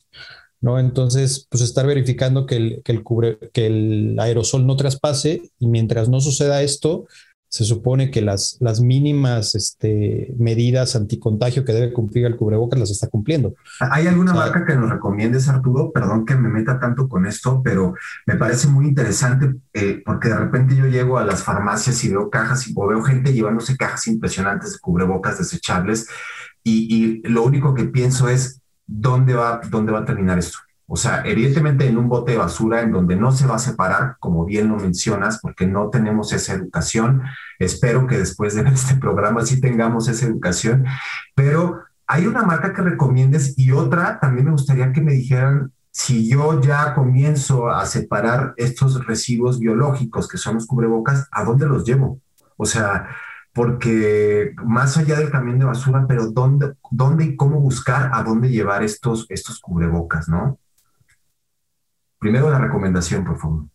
¿no? Entonces, pues estar verificando que el, que el, cubre, que el aerosol no traspase y mientras no suceda esto, se supone que las, las mínimas este, medidas anticontagio que debe cumplir el cubrebocas las está cumpliendo. ¿Hay alguna marca que nos recomiendes, Arturo? Perdón que me meta tanto con esto, pero me parece muy interesante eh, porque de repente yo llego a las farmacias y veo cajas y, o veo gente llevándose cajas impresionantes de cubrebocas desechables y, y lo único que pienso es, ¿dónde va, ¿dónde va a terminar esto? O sea, evidentemente en un bote de basura en donde no se va a separar, como bien lo mencionas, porque no tenemos esa educación. Espero que después de (laughs) este programa sí tengamos esa educación, pero hay una marca que recomiendes y otra también me gustaría que me dijeran si yo ya comienzo a separar estos residuos biológicos que son los cubrebocas, ¿a dónde los llevo? O sea, porque más allá del camión de basura, pero ¿dónde, dónde y cómo buscar a dónde llevar estos, estos cubrebocas, no? Primero la recomendación, por favor.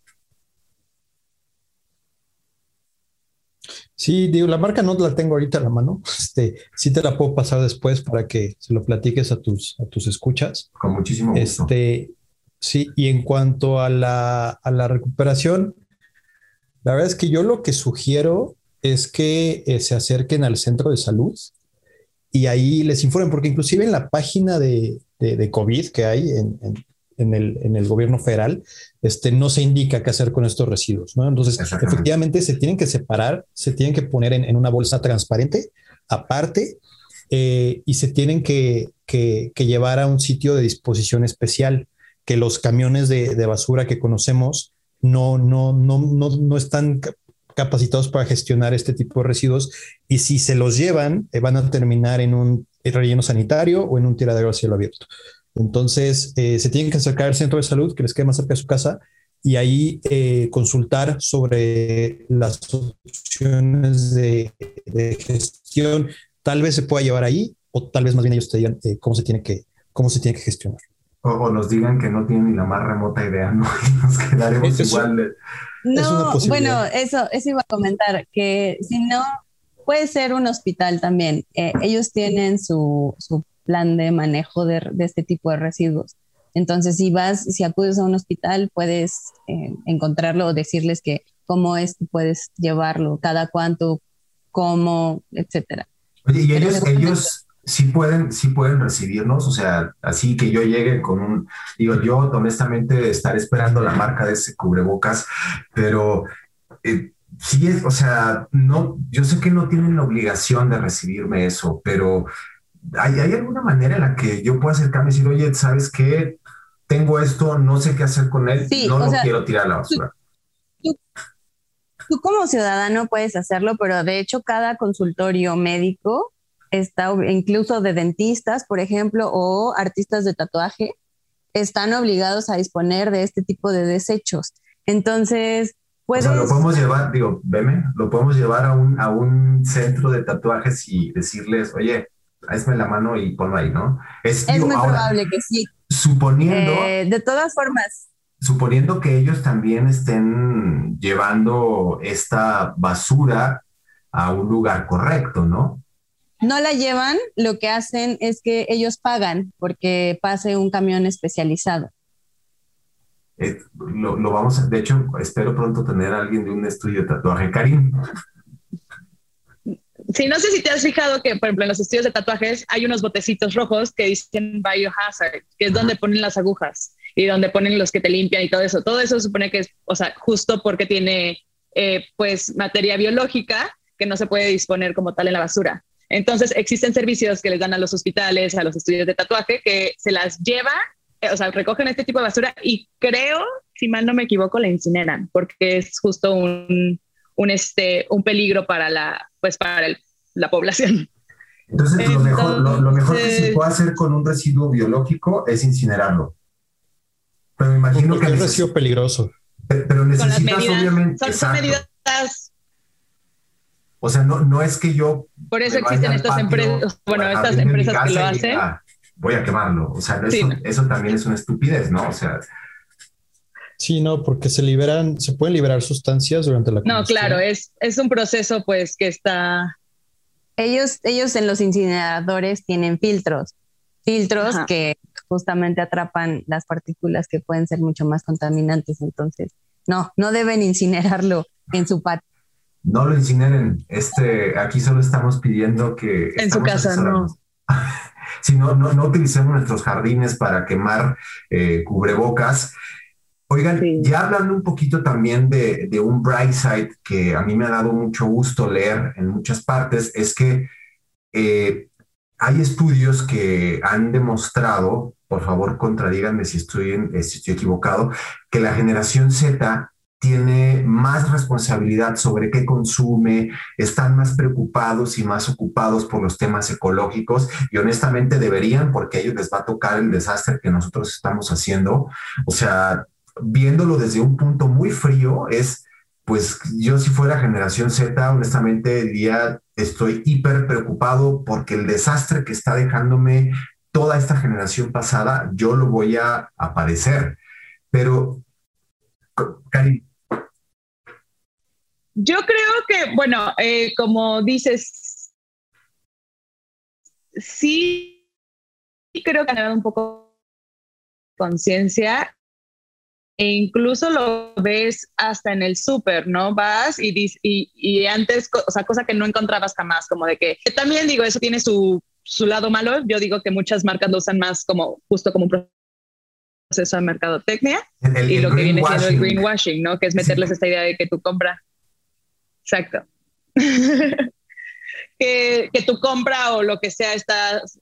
Sí, digo, la marca no la tengo ahorita a la mano. Este, sí te la puedo pasar después para que se lo platiques a tus, a tus escuchas. Con muchísimo gusto. Este, sí, y en cuanto a la, a la recuperación, la verdad es que yo lo que sugiero es que eh, se acerquen al centro de salud y ahí les informen, porque inclusive en la página de, de, COVID que hay en, en el, en el gobierno federal, este, no se indica qué hacer con estos residuos, ¿no? Entonces, efectivamente, se tienen que separar, se tienen que poner en, una bolsa transparente, aparte, eh, y se tienen que, que, llevar a un sitio de disposición especial, que los camiones de, de basura que conocemos no, no, no, no, no están capacitados para gestionar este tipo de residuos y si se los llevan, eh, van a terminar en un relleno sanitario o en un tiradero a cielo abierto. Entonces, eh, se tienen que acercar al centro de salud que les quede más cerca de su casa y ahí eh, consultar sobre las opciones de, gestión. Tal vez se pueda llevar ahí o tal vez más bien ellos te digan eh, cómo, se tiene que, cómo se tiene que gestionar. O, nos digan que no tienen ni la más remota idea, ¿no? (laughs) Y nos quedaremos igual. No, bueno, eso, eso iba a comentar, que si no, puede ser un hospital también. ellos tienen su, su plan de manejo de, este tipo de residuos. Entonces, si vas, si acudes a un hospital, puedes eh, encontrarlo o decirles que cómo es que puedes llevarlo, cada cuánto, cómo, etcétera. Oye, y ellos, ellos sí pueden, sí pueden recibirnos, o sea, así que yo llegue con un, digo, yo honestamente estaré esperando la marca de ese cubrebocas, pero eh, sí es, o sea, no, yo sé que no tienen la obligación de recibirme eso, pero ¿hay, ¿hay alguna manera en la que yo pueda acercarme y decir, oye, ¿sabes qué? Tengo esto, no sé qué hacer con él, no lo quiero tirar a la basura. tú como ciudadano puedes hacerlo, pero de hecho cada consultorio médico está incluso de dentistas, por ejemplo, o artistas de tatuaje, están obligados a disponer de este tipo de desechos. Entonces, puedes... O sea, lo podemos llevar, digo, veme, lo podemos llevar a un, a un centro de tatuajes y decirles, oye, hazme la mano y ponlo ahí, ¿no? Es, muy probable que sí. Suponiendo... Eh, de todas formas. Suponiendo que ellos también estén llevando esta basura a un lugar correcto, ¿no? no la llevan, lo que hacen es que ellos pagan porque pase un camión especializado. Eh, lo, vamos a, de hecho, espero pronto tener a alguien de un estudio de tatuaje. Karim. Sí, no sé si te has fijado que, por ejemplo, en los estudios de tatuajes hay unos botecitos rojos que dicen biohazard, que es donde ponen las agujas y donde ponen los que te limpian y todo eso. Todo eso supone que es, o sea, justo porque tiene, eh, pues, materia biológica que no se puede disponer como tal en la basura. Entonces, existen servicios que les dan a los hospitales, a los estudios de tatuaje, que se las llevan, eh, o sea, recogen este tipo de basura y creo, si mal no me equivoco, la incineran, porque es justo un, un, este, un peligro para la, pues, para la población. Entonces, lo, mejor, lo, mejor que se puede hacer con un residuo biológico es incinerarlo. Pero me imagino que... Es un residuo peligroso. Pero, necesitas, obviamente... son medidas o sea, no, no es que yo... Por eso existen estas empresas, bueno, estas empresas que lo hacen. voy a quemarlo. O sea, eso, también es una estupidez, ¿no? O sea... Sí, no, porque se liberan, se pueden liberar sustancias durante la No, claro, es, es un proceso pues que está... Ellos, ellos en los incineradores tienen filtros, filtros que justamente atrapan las partículas que pueden ser mucho más contaminantes. Entonces, no, no deben incinerarlo en su patio no lo incineren. Este, aquí solo estamos pidiendo que... En su casa, no. si (laughs) no, no, utilicemos nuestros jardines para quemar eh, cubrebocas. Oigan, ya hablando un poquito también de, un bright side que a mí me ha dado mucho gusto leer en muchas partes, es que eh, hay estudios que han demostrado, por favor contradíganme si estoy, si estoy equivocado, que la generación Z tiene más responsabilidad sobre qué consume, están más preocupados y más ocupados por los temas ecológicos y honestamente deberían porque a ellos les va a tocar el desastre que nosotros estamos haciendo. O sea, viéndolo desde un punto muy frío es, pues yo si fuera generación Z, honestamente diría, estoy hiper preocupado porque el desastre que está dejándome toda esta generación pasada, yo lo voy a, a padecer. Pero, Karim, yo creo que, bueno, eh, como dices, sí creo que han dado un poco conciencia e incluso lo ves hasta en el súper, ¿no? Vas y, y, y, antes, o sea, cosa que no encontrabas jamás, como de que, también digo, eso tiene su, su lado malo, yo digo que muchas marcas lo usan más como justo como un proceso de mercadotecnia y lo que viene siendo el greenwashing, ¿no? Que es meterles esta idea de que tú compras Exacto. (laughs) que, que, tu compra o lo que sea estás,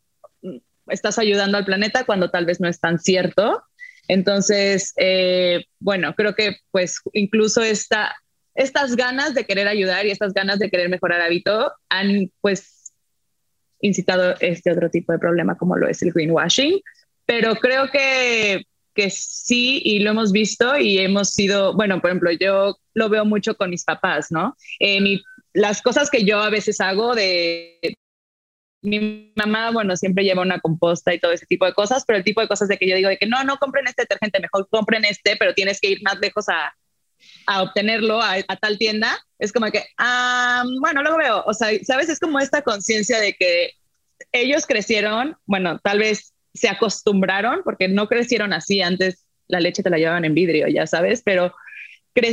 estás ayudando al planeta cuando tal vez no es tan cierto. Entonces, eh, bueno, creo que pues incluso esta, estas ganas de querer ayudar y estas ganas de querer mejorar hábito han pues incitado este otro tipo de problema como lo es el greenwashing. Pero creo que que sí, y lo hemos visto y hemos sido, bueno, por ejemplo, yo lo veo mucho con mis papás, ¿no? Eh, las cosas que yo a veces hago de... Mi mamá, bueno, siempre lleva una composta y todo ese tipo de cosas, pero el tipo de cosas de que yo digo de que no, no compren este detergente, mejor compren este, pero tienes que ir más lejos a, a obtenerlo a, tal tienda, es como que, bueno, luego veo, o sea, sabes, es como esta conciencia de que ellos crecieron, bueno, tal vez se acostumbraron, porque no crecieron así, antes la leche te la llevaban en vidrio, ya sabes, pero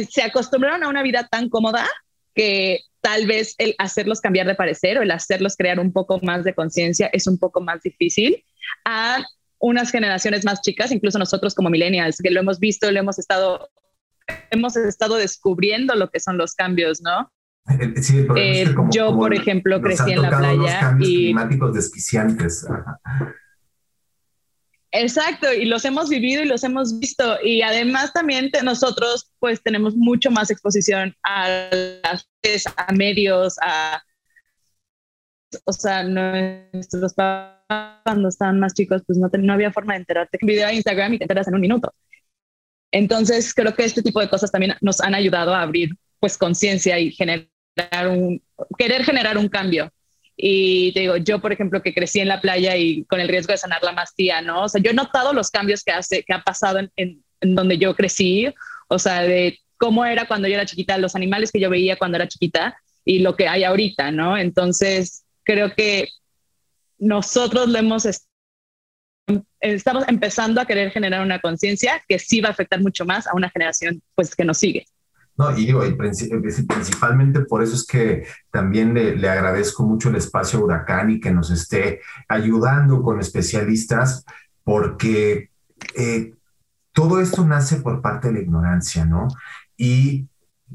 se acostumbraron a una vida tan cómoda que tal vez el hacerlos cambiar de parecer o el hacerlos crear un poco más de conciencia es un poco más difícil a unas generaciones más chicas, incluso nosotros como millennials, que lo hemos visto, lo hemos estado, hemos estado descubriendo lo que son los cambios, ¿no? Sí, eh, yo, por ejemplo, crecí en la playa y climáticos desquiciantes. Exacto, y los hemos vivido y los hemos visto. Y además también nosotros pues tenemos mucho más exposición a medios, a... O sea, nuestros papás cuando estaban más chicos pues no, no había forma de enterarte. Un video a Instagram y te enteras en un minuto. Entonces creo que este tipo de cosas también nos han ayudado a abrir pues conciencia y generar un, querer generar un cambio. Y te digo, yo, por ejemplo, que crecí en la playa y con el riesgo de sanar la mastía, ¿no? O sea, yo he notado los cambios que, hace, que ha pasado en, en, donde yo crecí, o sea, de cómo era cuando yo era chiquita, los animales que yo veía cuando era chiquita y lo que hay ahorita, ¿no? Entonces, creo que nosotros lo hemos estamos empezando a querer generar una conciencia que sí va a afectar mucho más a una generación pues que nos sigue. No, y digo, y principalmente por eso es que también le, agradezco mucho el espacio Huracán y que nos esté ayudando con especialistas, porque eh, todo esto nace por parte de la ignorancia, ¿no? Y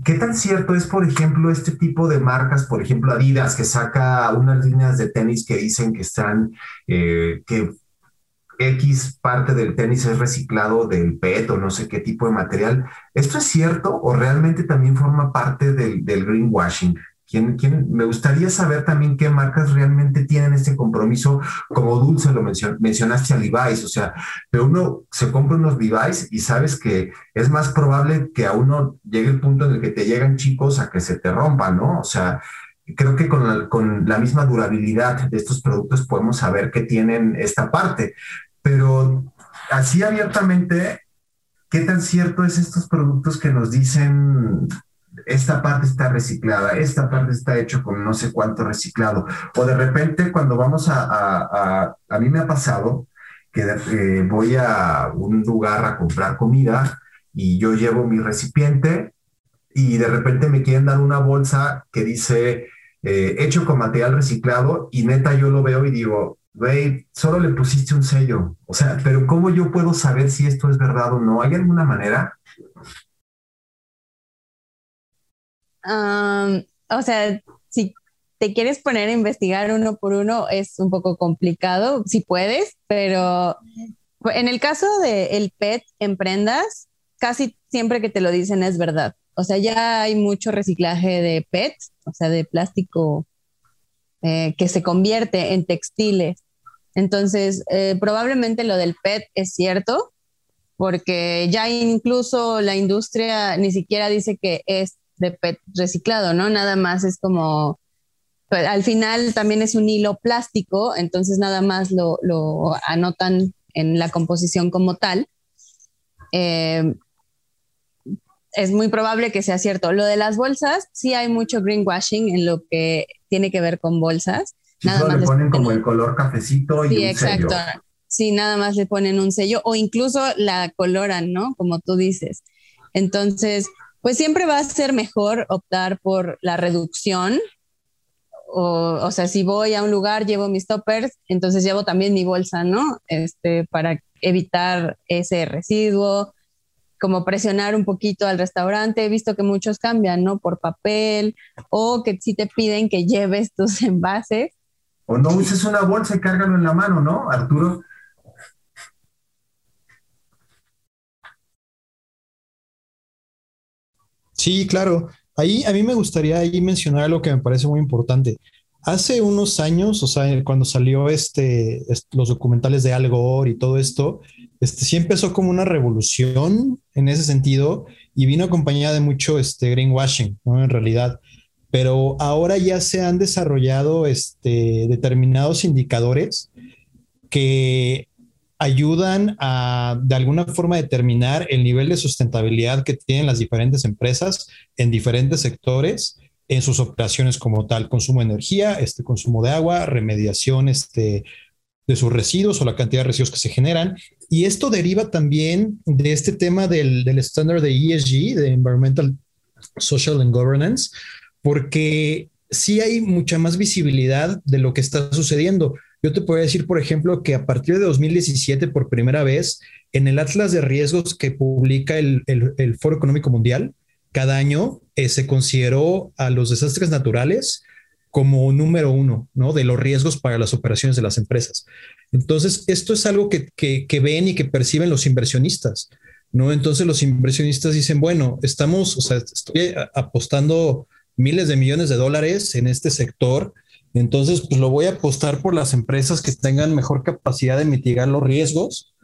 ¿Qué tan cierto es, por ejemplo, este tipo de marcas, por ejemplo, Adidas, que saca unas líneas de tenis que dicen que están, eh, que X parte del tenis es reciclado del PET o no sé qué tipo de material. ¿Esto es cierto o realmente también forma parte del, greenwashing? ¿Quién, quién, me gustaría saber también qué marcas realmente tienen este compromiso, como Dulce lo mencionaste a Levi's, o sea, pero uno se compra unos Levi's y sabes que es más probable que a uno llegue el punto en el que te llegan chicos a que se te rompan, ¿no? O sea, creo que con la, con la misma durabilidad de estos productos podemos saber que tienen esta parte, pero así abiertamente, ¿qué tan cierto es estos productos que nos dicen esta parte está reciclada, esta parte está hecho con no sé cuánto reciclado? O de repente cuando vamos a, a, a, mí me ha pasado que eh, voy a un lugar a comprar comida y yo llevo mi recipiente y de repente me quieren dar una bolsa que dice eh, hecho con material reciclado y neta yo lo veo y digo, güey, solo le pusiste un sello. O sea, pero ¿cómo yo puedo saber si esto es verdad o no? ¿Hay alguna manera? o sea, si te quieres poner a investigar uno por uno es un poco complicado, si puedes, pero en el caso del el PET en prendas, casi siempre que te lo dicen es verdad. O sea, ya hay mucho reciclaje de PET, o sea, de plástico eh, que se convierte en textiles. Entonces, eh, probablemente lo del PET es cierto, porque ya incluso la industria ni siquiera dice que es de PET reciclado, ¿no? Nada más es como, pues, al final también es un hilo plástico, entonces nada más lo, anotan en la composición como tal. Eh, es muy probable que sea cierto. Lo de las bolsas, sí hay mucho greenwashing en lo que tiene que ver con bolsas. Nada más le ponen como el color cafecito y sí, exacto. Sí, nada más le ponen un sello o incluso la coloran, ¿no? Como tú dices. Entonces, pues siempre va a ser mejor optar por la reducción. O, o sea, si voy a un lugar, llevo mis toppers, entonces llevo también mi bolsa, ¿no? Este, para evitar ese residuo, como presionar un poquito al restaurante. He visto que muchos cambian, ¿no? Por papel o que si te piden que lleves tus (laughs) envases o no uses una bolsa y cárgalo en la mano, ¿no, Arturo? Sí, claro. Ahí a mí me gustaría ahí mencionar algo que me parece muy importante. Hace unos años, o sea, cuando salió este, los documentales de Al Gore y todo esto, este, sí empezó como una revolución en ese sentido y vino acompañada de mucho este, greenwashing, ¿no? En realidad pero ahora ya se han desarrollado este, determinados indicadores que ayudan a de alguna forma determinar el nivel de sustentabilidad que tienen las diferentes empresas en diferentes sectores en sus operaciones como tal, consumo de energía, este consumo de agua, remediación este, de sus residuos o la cantidad de residuos que se generan. Y esto deriva también de este tema del, estándar de ESG, de Environmental, Social and Governance, porque sí hay mucha más visibilidad de lo que está sucediendo. Yo te puedo decir, por ejemplo, que a partir de 2017, por primera vez, en el Atlas de Riesgos que publica el, el, Foro Económico Mundial, cada año eh, se consideró a los desastres naturales como número uno, ¿no? De los riesgos para las operaciones de las empresas. Entonces, esto es algo que, que, ven y que perciben los inversionistas, ¿no? Entonces, los inversionistas dicen, bueno, estamos, o sea, estoy apostando miles de millones de dólares en este sector, entonces, pues lo voy a apostar por las empresas que tengan mejor capacidad de mitigar los riesgos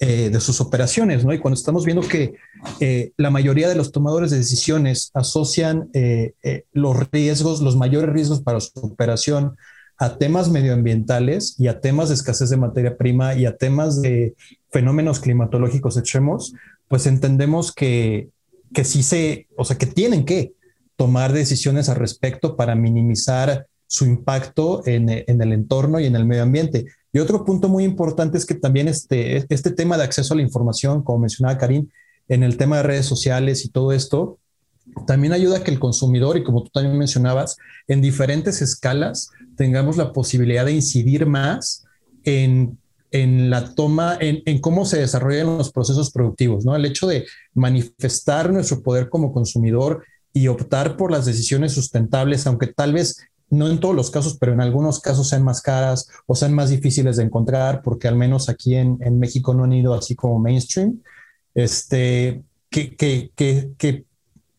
eh, de sus operaciones, ¿no? Y cuando estamos viendo que eh, la mayoría de los tomadores de decisiones asocian eh, los riesgos, los mayores riesgos para su operación a temas medioambientales y a temas de escasez de materia prima y a temas de fenómenos climatológicos extremos, pues entendemos que, que sí se, o sea, que tienen que tomar decisiones al respecto para minimizar su impacto en, en, el entorno y en el medio ambiente. Y otro punto muy importante es que también este, este tema de acceso a la información, como mencionaba Karim, en el tema de redes sociales y todo esto, también ayuda a que el consumidor, y como tú también mencionabas, en diferentes escalas tengamos la posibilidad de incidir más en, en la toma, en, en, cómo se desarrollan los procesos productivos, ¿no? El hecho de manifestar nuestro poder como consumidor y optar por las decisiones sustentables, aunque tal vez no en todos los casos, pero en algunos casos sean más caras o sean más difíciles de encontrar, porque al menos aquí en, México no han ido así como mainstream, este, que, que, que,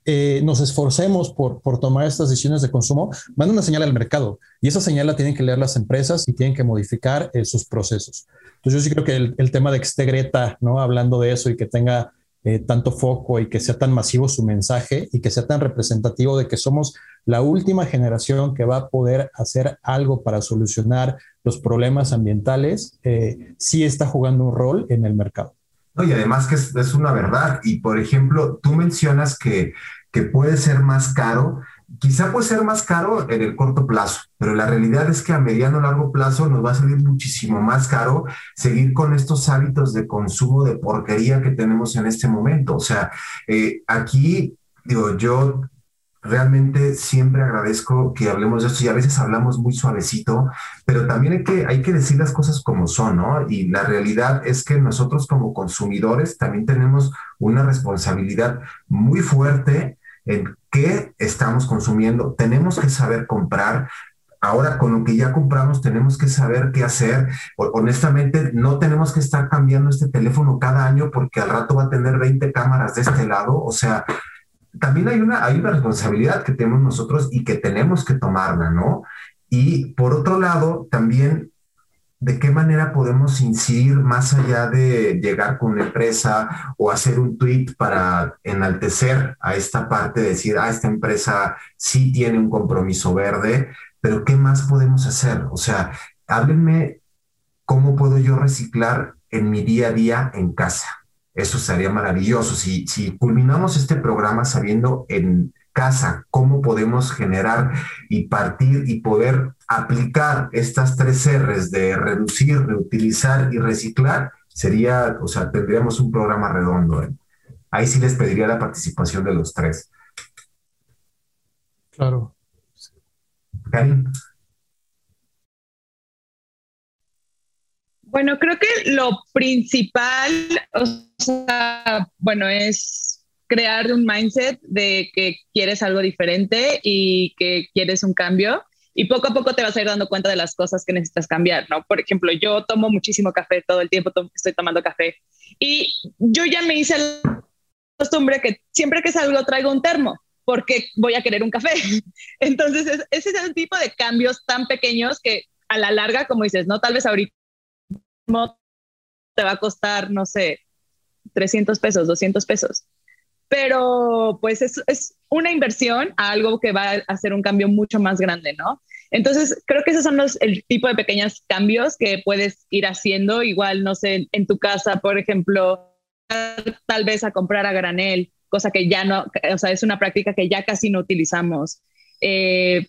eh, nos esforcemos por, por tomar estas decisiones de consumo, manda una señal al mercado y esa señal la tienen que leer las empresas y tienen que modificar eh, sus procesos. Entonces yo sí creo que el, el, tema de que esté Greta, ¿no? Hablando de eso y que tenga eh, tanto foco y que sea tan masivo su mensaje y que sea tan representativo de que somos la última generación que va a poder hacer algo para solucionar los problemas ambientales, eh, sí está jugando un rol en el mercado. y además que es, es, una verdad. Y por ejemplo, tú mencionas que, que puede ser más caro quizá puede ser más caro en el corto plazo, pero la realidad es que a mediano o largo plazo nos va a salir muchísimo más caro seguir con estos hábitos de consumo de porquería que tenemos en este momento. O sea, eh, aquí, digo, yo realmente siempre agradezco que hablemos de esto y a veces hablamos muy suavecito, pero también hay que, hay que decir las cosas como son, ¿no? Y la realidad es que nosotros como consumidores también tenemos una responsabilidad muy fuerte en qué estamos consumiendo. Tenemos que saber comprar. Ahora, con lo que ya compramos, tenemos que saber qué hacer. Honestamente, no tenemos que estar cambiando este teléfono cada año porque al rato va a tener 20 cámaras de este lado. O sea, también hay una, hay una responsabilidad que tenemos nosotros y que tenemos que tomarla, ¿no? Y por otro lado, también de qué manera podemos incidir más allá de llegar con una empresa o hacer un tweet para enaltecer a esta parte, decir, ah, esta empresa sí tiene un compromiso verde, pero ¿qué más podemos hacer? O sea, háblenme cómo puedo yo reciclar en mi día a día en casa. Eso sería maravilloso. Si, si culminamos este programa sabiendo en casa, cómo podemos generar y partir y poder aplicar estas tres R's de reducir, reutilizar y reciclar, sería, o sea, tendríamos un programa redondo. ¿eh? Ahí sí les pediría la participación de los tres. Claro. Karim. Bueno, creo que lo principal, o sea, bueno, es crear un mindset de que quieres algo diferente y que quieres un cambio y poco a poco te vas a ir dando cuenta de las cosas que necesitas cambiar, ¿no? Por ejemplo, yo tomo muchísimo café todo el tiempo, estoy tomando café y yo ya me hice la costumbre que siempre que salgo traigo un termo porque voy a querer un café. (laughs) Entonces, ese es el tipo de cambios tan pequeños que a la larga, como dices, no, tal vez ahorita te va a costar, no sé, 300 pesos, 200 pesos pero pues es, es, una inversión a algo que va a hacer un cambio mucho más grande, ¿no? Entonces, creo que esos son los, el tipo de pequeños cambios que puedes ir haciendo, igual, no sé, en tu casa, por ejemplo, tal vez a comprar a granel, cosa que ya no, o sea, es una práctica que ya casi no utilizamos. Eh,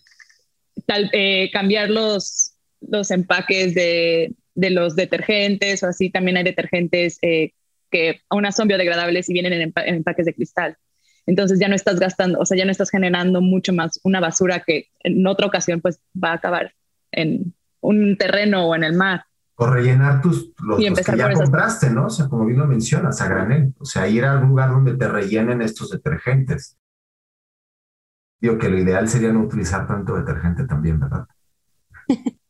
tal, eh, cambiar los, los empaques de, de los detergentes o así, también hay detergentes eh, que aún son biodegradables y vienen en, empaques de cristal. Entonces ya no estás gastando, o sea, ya no estás generando mucho más una basura que en otra ocasión pues va a acabar en un terreno o en el mar. O rellenar tus los, que ya compraste, ¿no? O sea, como bien lo mencionas, a granel. O sea, ir a algún lugar donde te rellenen estos detergentes. Digo que lo ideal sería no utilizar tanto detergente también, ¿verdad? (laughs)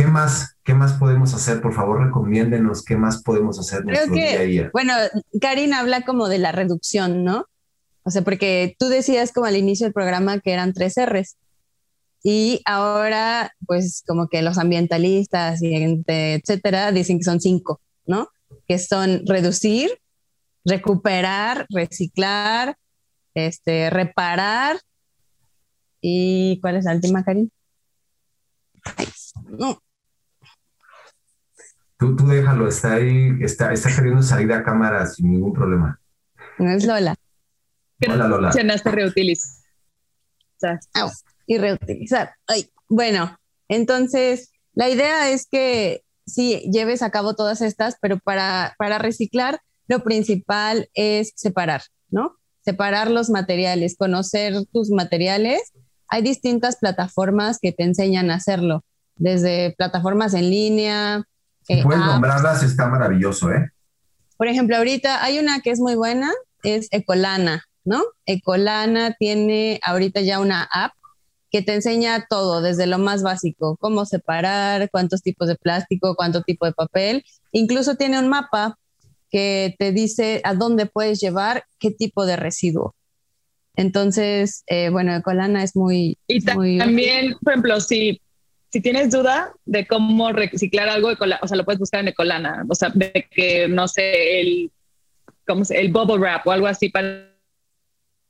¿Qué más, ¿Qué más podemos hacer? Por favor, recomiéndenos qué más podemos hacer Creo que, día a día. Bueno, Karin habla como de la reducción, ¿no? O sea, porque tú decías como al inicio del programa que eran tres R's. Y ahora, pues como que los ambientalistas y etcétera dicen que son cinco, ¿no? Que son reducir, recuperar, reciclar, este, reparar. ¿Y cuál es la última, Karin? no. Tú, tú déjalo, está ahí, está, está queriendo salir a cámara sin ningún problema. No es Lola. Hola, Lola. Mencionaste reutilizar. y reutilizar. Ay, bueno, entonces la idea es que sí lleves a cabo todas estas, pero para, para reciclar lo principal es separar, ¿no? Separar los materiales, conocer tus materiales. Hay distintas plataformas que te enseñan a hacerlo, desde plataformas en línea, si puedes nombrarlas, está maravilloso, ¿eh? Por ejemplo, ahorita hay una que es muy buena, es Ecolana, ¿no? Ecolana tiene ahorita ya una app que te enseña todo, desde lo más básico, cómo separar, cuántos tipos de plástico, cuánto tipo de papel. Incluso tiene un mapa que te dice a dónde puedes llevar qué tipo de residuo. Entonces, eh, bueno, Ecolana es muy... Y también, por ejemplo, si si tienes duda de cómo reciclar algo, o sea, lo puedes buscar en Ecolana, o sea, de que, no sé, el, ¿cómo se, el bubble wrap o algo así para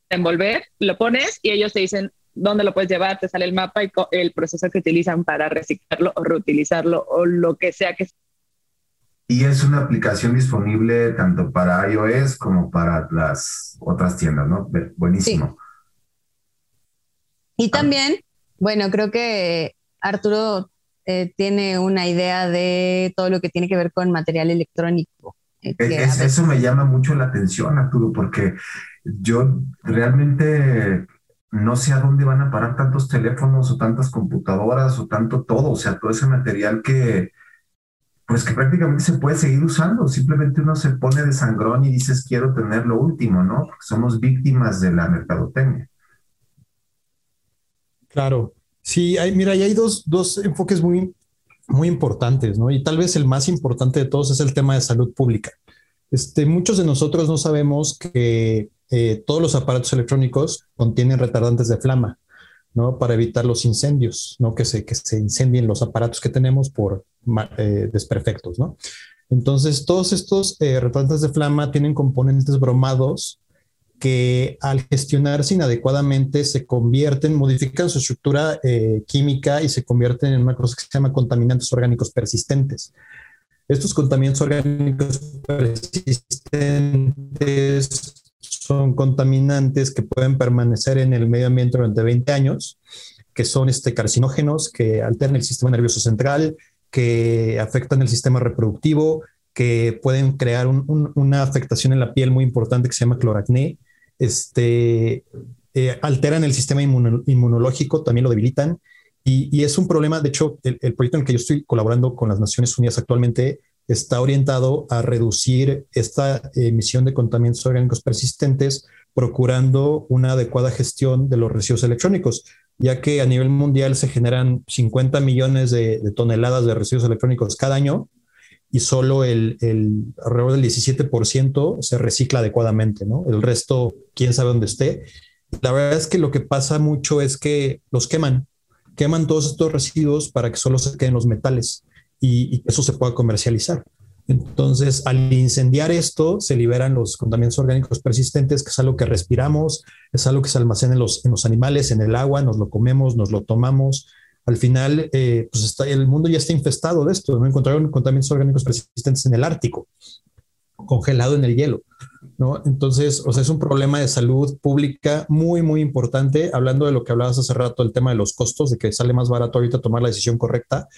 envolver, lo pones y ellos te dicen dónde lo puedes llevar, te sale el mapa y el proceso que utilizan para reciclarlo o reutilizarlo o lo que sea que y es una aplicación disponible tanto para iOS como para las otras tiendas, ¿no? Buenísimo. Y también, bueno, creo que Arturo eh, tiene una idea de todo lo que tiene que ver con material electrónico. Eh, eso me llama mucho la atención, Arturo, porque yo realmente no sé a dónde van a parar tantos teléfonos o tantas computadoras o tanto todo, o sea, todo ese material que, pues que prácticamente se puede seguir usando. Simplemente uno se pone de sangrón y dices, quiero tener lo último, ¿no? Porque somos víctimas de la mercadotecnia. Claro, Sí, hay, mira, y hay dos, dos enfoques muy, muy importantes, ¿no? Y tal vez el más importante de todos es el tema de salud pública. Este, muchos de nosotros no sabemos que eh, todos los aparatos electrónicos contienen retardantes de flama, ¿no? Para evitar los incendios, ¿no? Que se, que se incendien los aparatos que tenemos por eh, desperfectos, ¿no? Entonces, todos estos eh, retardantes de flama tienen componentes bromados que al gestionarse inadecuadamente se convierten, modifican su estructura eh, química y se convierten en una cosa que se llama contaminantes orgánicos persistentes. Estos contaminantes orgánicos persistentes son contaminantes que pueden permanecer en el medio ambiente durante 20 años, que son este, carcinógenos, que alteran el sistema nervioso central, que afectan el sistema reproductivo, que pueden crear una afectación en la piel muy importante que se llama cloracné, este, eh, alteran el sistema inmunológico, también lo debilitan. Y, es un problema, de hecho, el, proyecto en el que yo estoy colaborando con las Naciones Unidas actualmente está orientado a reducir esta emisión de contaminantes orgánicos persistentes, procurando una adecuada gestión de los residuos electrónicos, ya que a nivel mundial se generan 50 millones de toneladas de residuos electrónicos cada año y solo el, el, alrededor del 17% se recicla adecuadamente, ¿no? El resto, quién sabe dónde esté. La verdad es que lo que pasa mucho es que los queman, queman todos estos residuos para que solo se queden los metales y, y eso se pueda comercializar. Entonces, al incendiar esto, se liberan los contaminantes orgánicos persistentes, que es algo que respiramos, es algo que se almacena en los, en los animales, en el agua, nos lo comemos, nos lo tomamos, al final, eh, pues está, el mundo ya está infestado de esto. ¿no? Encontraron contaminantes orgánicos persistentes en el Ártico, congelado en el hielo. ¿no? Entonces, o sea, es un problema de salud pública muy, muy importante. Hablando de lo que hablabas hace rato, el tema de los costos, de que sale más barato ahorita tomar la decisión correcta,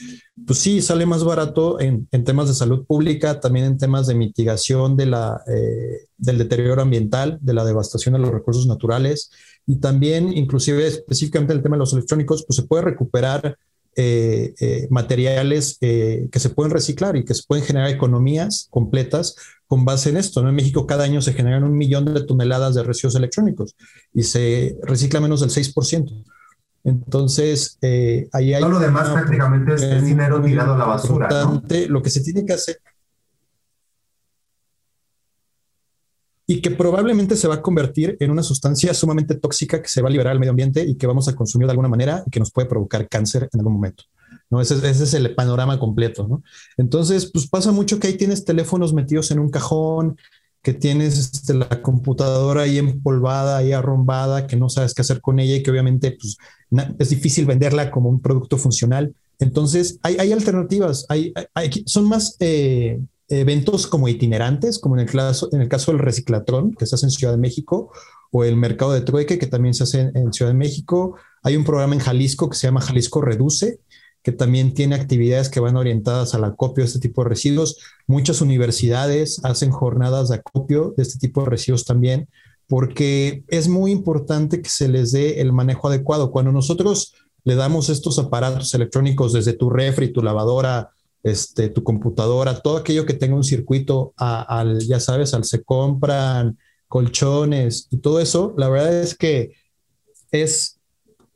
pues sí, sale más barato en, en temas de salud pública, también en temas de mitigación de la, eh, del deterioro ambiental, de la devastación de los recursos naturales y también, inclusive específicamente el tema de los electrónicos, pues se puede recuperar eh, eh, materiales que se pueden reciclar y que se pueden generar economías completas con base en esto. ¿no? En México cada año se generan un millón de toneladas de residuos electrónicos y se recicla menos del 6%. Entonces, eh, ahí hay... Todo lo demás prácticamente es, dinero tirado a la basura. Lo que se tiene que hacer... Y que probablemente se va a convertir en una sustancia sumamente tóxica que se va a liberar al medio ambiente y que vamos a consumir de alguna manera y que nos puede provocar cáncer en algún momento. ¿no? Ese, es el panorama completo, ¿no? Entonces, pues pasa mucho que ahí tienes teléfonos metidos en un cajón, que tienes este, la computadora ahí empolvada, ahí arrombada, que no sabes qué hacer con ella y que obviamente pues, es difícil venderla como un producto funcional. Entonces, hay, hay alternativas, hay, son más eh, eventos como itinerantes, como en el, caso, en el caso del reciclatrón, que se hace en Ciudad de México, o el mercado de trueque, que también se hace en, en Ciudad de México. Hay un programa en Jalisco que se llama Jalisco Reduce, que también tiene actividades que van orientadas al acopio de este tipo de residuos. Muchas universidades hacen jornadas de acopio de este tipo de residuos también, porque es muy importante que se les dé el manejo adecuado. Cuando nosotros le damos estos aparatos electrónicos desde tu refri, tu lavadora, este, tu computadora, todo aquello que tenga un circuito ya sabes, al se compran colchones y todo eso, la verdad es que es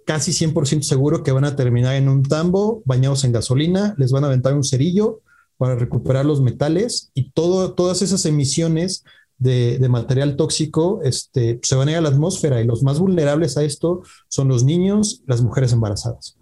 casi 100% seguro que van a terminar en un tambo bañados en gasolina, les van a aventar un cerillo para recuperar los metales y todo, todas esas emisiones de, material tóxico este, se van a ir a la atmósfera y los más vulnerables a esto son los niños, las mujeres embarazadas.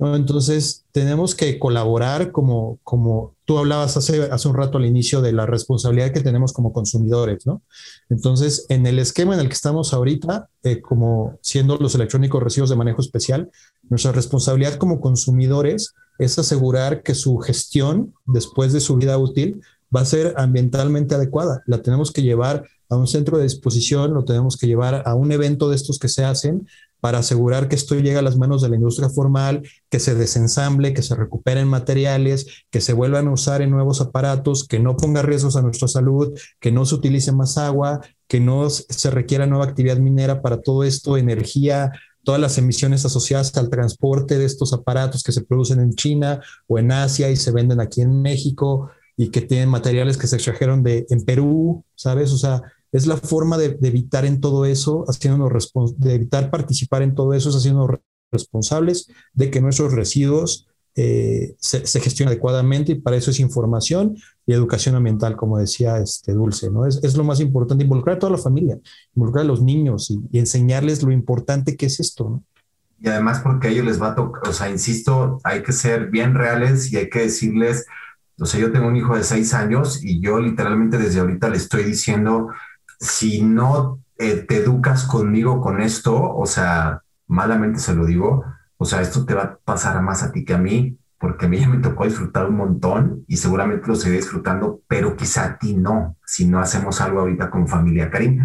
Entonces, tenemos que colaborar como, como tú hablabas hace, hace un rato al inicio de la responsabilidad que tenemos como consumidores, ¿no? Entonces, en el esquema en el que estamos ahorita, eh, como siendo los electrónicos residuos de manejo especial, nuestra responsabilidad como consumidores es asegurar que su gestión después de su vida útil va a ser ambientalmente adecuada. La tenemos que llevar a un centro de disposición, lo tenemos que llevar a un evento de estos que se hacen para asegurar que esto llegue a las manos de la industria formal, que se desensamble, que se recuperen materiales, que se vuelvan a usar en nuevos aparatos, que no ponga riesgos a nuestra salud, que no se utilice más agua, que no se requiera nueva actividad minera para todo esto, energía, todas las emisiones asociadas al transporte de estos aparatos que se producen en China o en Asia y se venden aquí en México y que tienen materiales que se extrajeron de en Perú, ¿sabes? O sea, es la forma de, evitar en todo eso, haciéndonos de evitar participar en todo eso, es haciéndonos responsables de que nuestros residuos eh, se, gestionen adecuadamente y para eso es información y educación ambiental, como decía este Dulce, ¿no? Es, lo más importante, involucrar a toda la familia, involucrar a los niños y, enseñarles lo importante que es esto, ¿no? Y además porque a ellos les va a tocar, o sea, insisto, hay que ser bien reales y hay que decirles, o sea, yo tengo un hijo de seis años y yo literalmente desde ahorita le estoy diciendo, si no eh, te educas conmigo con esto, o sea, malamente se lo digo, o sea, esto te va a pasar más a ti que a mí, porque a mí ya me tocó disfrutar un montón y seguramente lo seguiré disfrutando, pero quizá a ti no, si no hacemos algo ahorita con familia. Karim.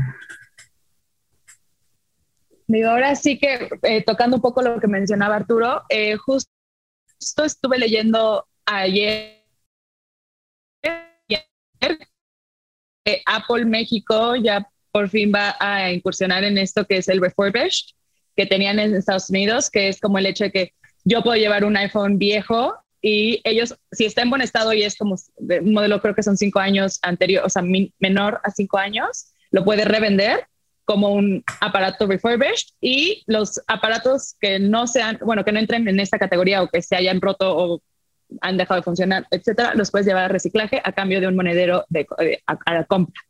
Digo, ahora sí que eh, tocando un poco lo que mencionaba Arturo, eh, justo estuve leyendo ayer Apple México ya por fin va a incursionar en esto que es el refurbished que tenían en Estados Unidos, que es como el hecho de que yo puedo llevar un iPhone viejo y ellos, si está en buen estado y es como un modelo, creo que son cinco años anterior, o sea, menor a cinco años, lo puede revender como un aparato refurbished y los aparatos que no sean, bueno, que no entren en esta categoría o que se hayan roto o han dejado de funcionar, etcétera, los puedes llevar a reciclaje a cambio de un monedero de, a, la compra.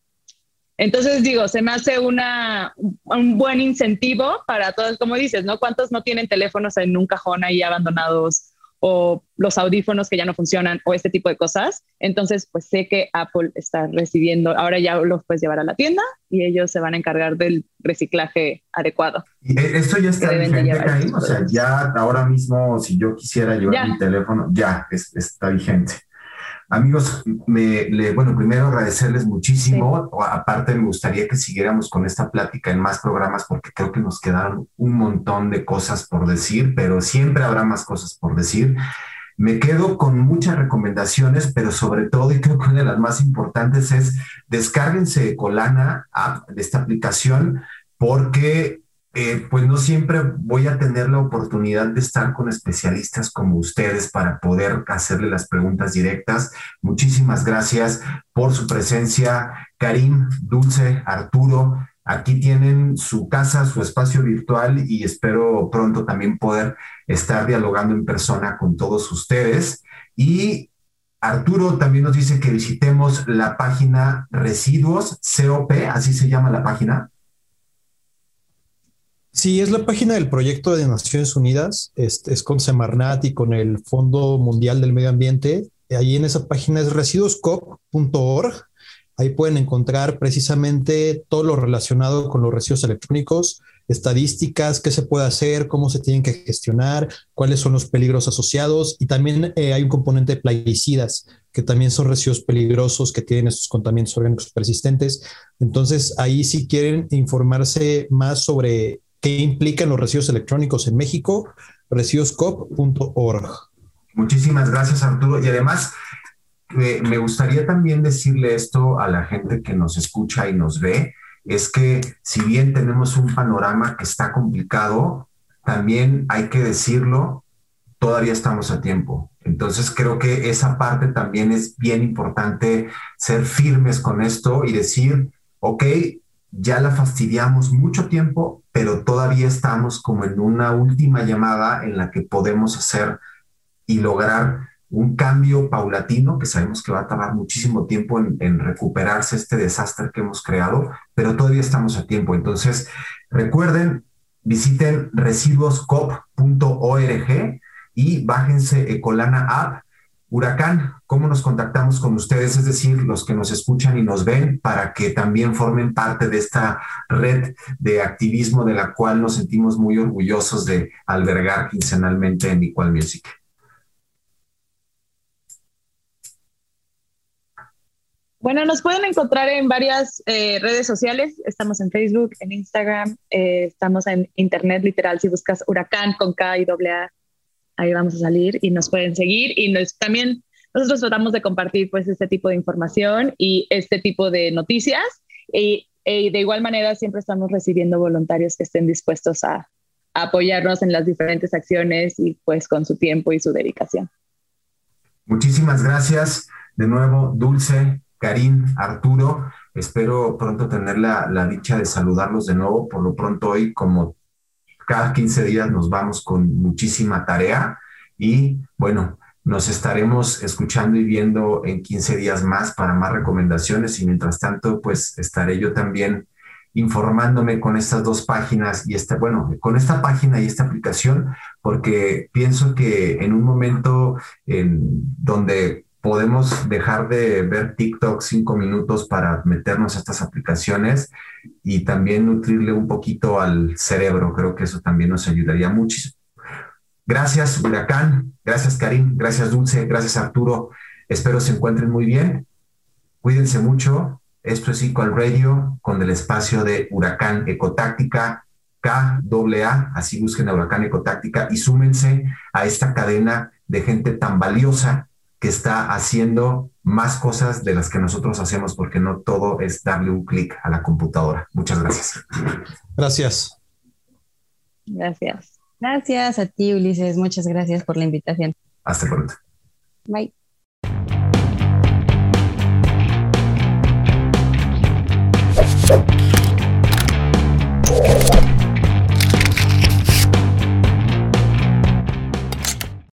Entonces, digo, se me hace una, un buen incentivo para todos, como dices, ¿no? ¿Cuántos no tienen teléfonos en un cajón ahí abandonados o los audífonos que ya no funcionan o este tipo de cosas. Entonces, pues sé que Apple está recibiendo, ahora ya los puedes llevar a la tienda y ellos se van a encargar del reciclaje adecuado. ¿Y esto ya está vigente? O sea, ya ahora mismo, si yo quisiera llevar mi teléfono, ya está vigente. Amigos, me, bueno, primero agradecerles muchísimo. Aparte, me gustaría que siguiéramos con esta plática en más programas porque creo que nos quedaron un montón de cosas por decir, pero siempre habrá más cosas por decir. Me quedo con muchas recomendaciones, pero sobre todo, y creo que una de las más importantes es descárguense Colana app de esta aplicación porque eh, pues no siempre voy a tener la oportunidad de estar con especialistas como ustedes para poder hacerle las preguntas directas. Muchísimas gracias por su presencia, Karim, Dulce, Arturo. Aquí tienen su casa, su espacio virtual y espero pronto también poder estar dialogando en persona con todos ustedes. Y Arturo también nos dice que visitemos la página Residuos COP, así se llama la página. Sí, es la página del proyecto de Naciones Unidas, es, con Semarnat y con el Fondo Mundial del Medio Ambiente. Ahí en esa página es residuoscop.org. Ahí pueden encontrar precisamente todo lo relacionado con los residuos electrónicos, estadísticas, qué se puede hacer, cómo se tienen que gestionar, cuáles son los peligros asociados y también eh, hay un componente de plaguicidas que también son residuos peligrosos que tienen estos contaminantes orgánicos persistentes. Entonces, ahí si quieren informarse más sobre qué implican los residuos electrónicos en México, residuoscop.org. Muchísimas gracias, Arturo. Y además, eh, me gustaría también decirle esto a la gente que nos escucha y nos ve, es que si bien tenemos un panorama que está complicado, también hay que decirlo, todavía estamos a tiempo. Entonces creo que esa parte también es bien importante ser firmes con esto y decir, ok, ya la fastidiamos mucho tiempo, pero todavía estamos como en una última llamada en la que podemos hacer y lograr un cambio paulatino que sabemos que va a tardar muchísimo tiempo en, recuperarse este desastre que hemos creado, pero todavía estamos a tiempo. Entonces, recuerden, visiten residuoscop.org y bájense Ecolana App Huracán, ¿cómo nos contactamos con ustedes? Es decir, los que nos escuchan y nos ven para que también formen parte de esta red de activismo de la cual nos sentimos muy orgullosos de albergar quincenalmente en Equal Music. Bueno, nos pueden encontrar en varias eh, redes sociales. Estamos en Facebook, en Instagram, eh, estamos en Internet, literal. Si buscas Huracán con K y A, ahí vamos a salir y nos pueden seguir y nos, también nosotros tratamos de compartir pues este tipo de información y este tipo de noticias y, de igual manera siempre estamos recibiendo voluntarios que estén dispuestos a, apoyarnos en las diferentes acciones y pues con su tiempo y su dedicación. Muchísimas gracias de nuevo, Dulce, Karim, Arturo. Espero pronto tener la, la dicha de saludarlos de nuevo. Por lo pronto hoy, como cada 15 días nos vamos con muchísima tarea y bueno, nos estaremos escuchando y viendo en 15 días más para más recomendaciones y mientras tanto, pues estaré yo también informándome con estas dos páginas y esta, bueno, con esta página y esta aplicación, porque pienso que en un momento en donde podemos dejar de ver TikTok cinco minutos para meternos a estas aplicaciones y también nutrirle un poquito al cerebro. Creo que eso también nos ayudaría muchísimo. Gracias, Huracán. Gracias, Karim. Gracias, Dulce. Gracias, Arturo. Espero se encuentren muy bien. Cuídense mucho. Esto es Equal Radio con el espacio de Huracán Ecotáctica KAA. Así busquen a Huracán Ecotáctica y súmense a esta cadena de gente tan valiosa que está haciendo más cosas de las que nosotros hacemos, porque no todo es darle un clic a la computadora. Muchas gracias. Gracias. Gracias. Gracias a ti, Ulises. Muchas gracias por la invitación. Hasta pronto. Bye.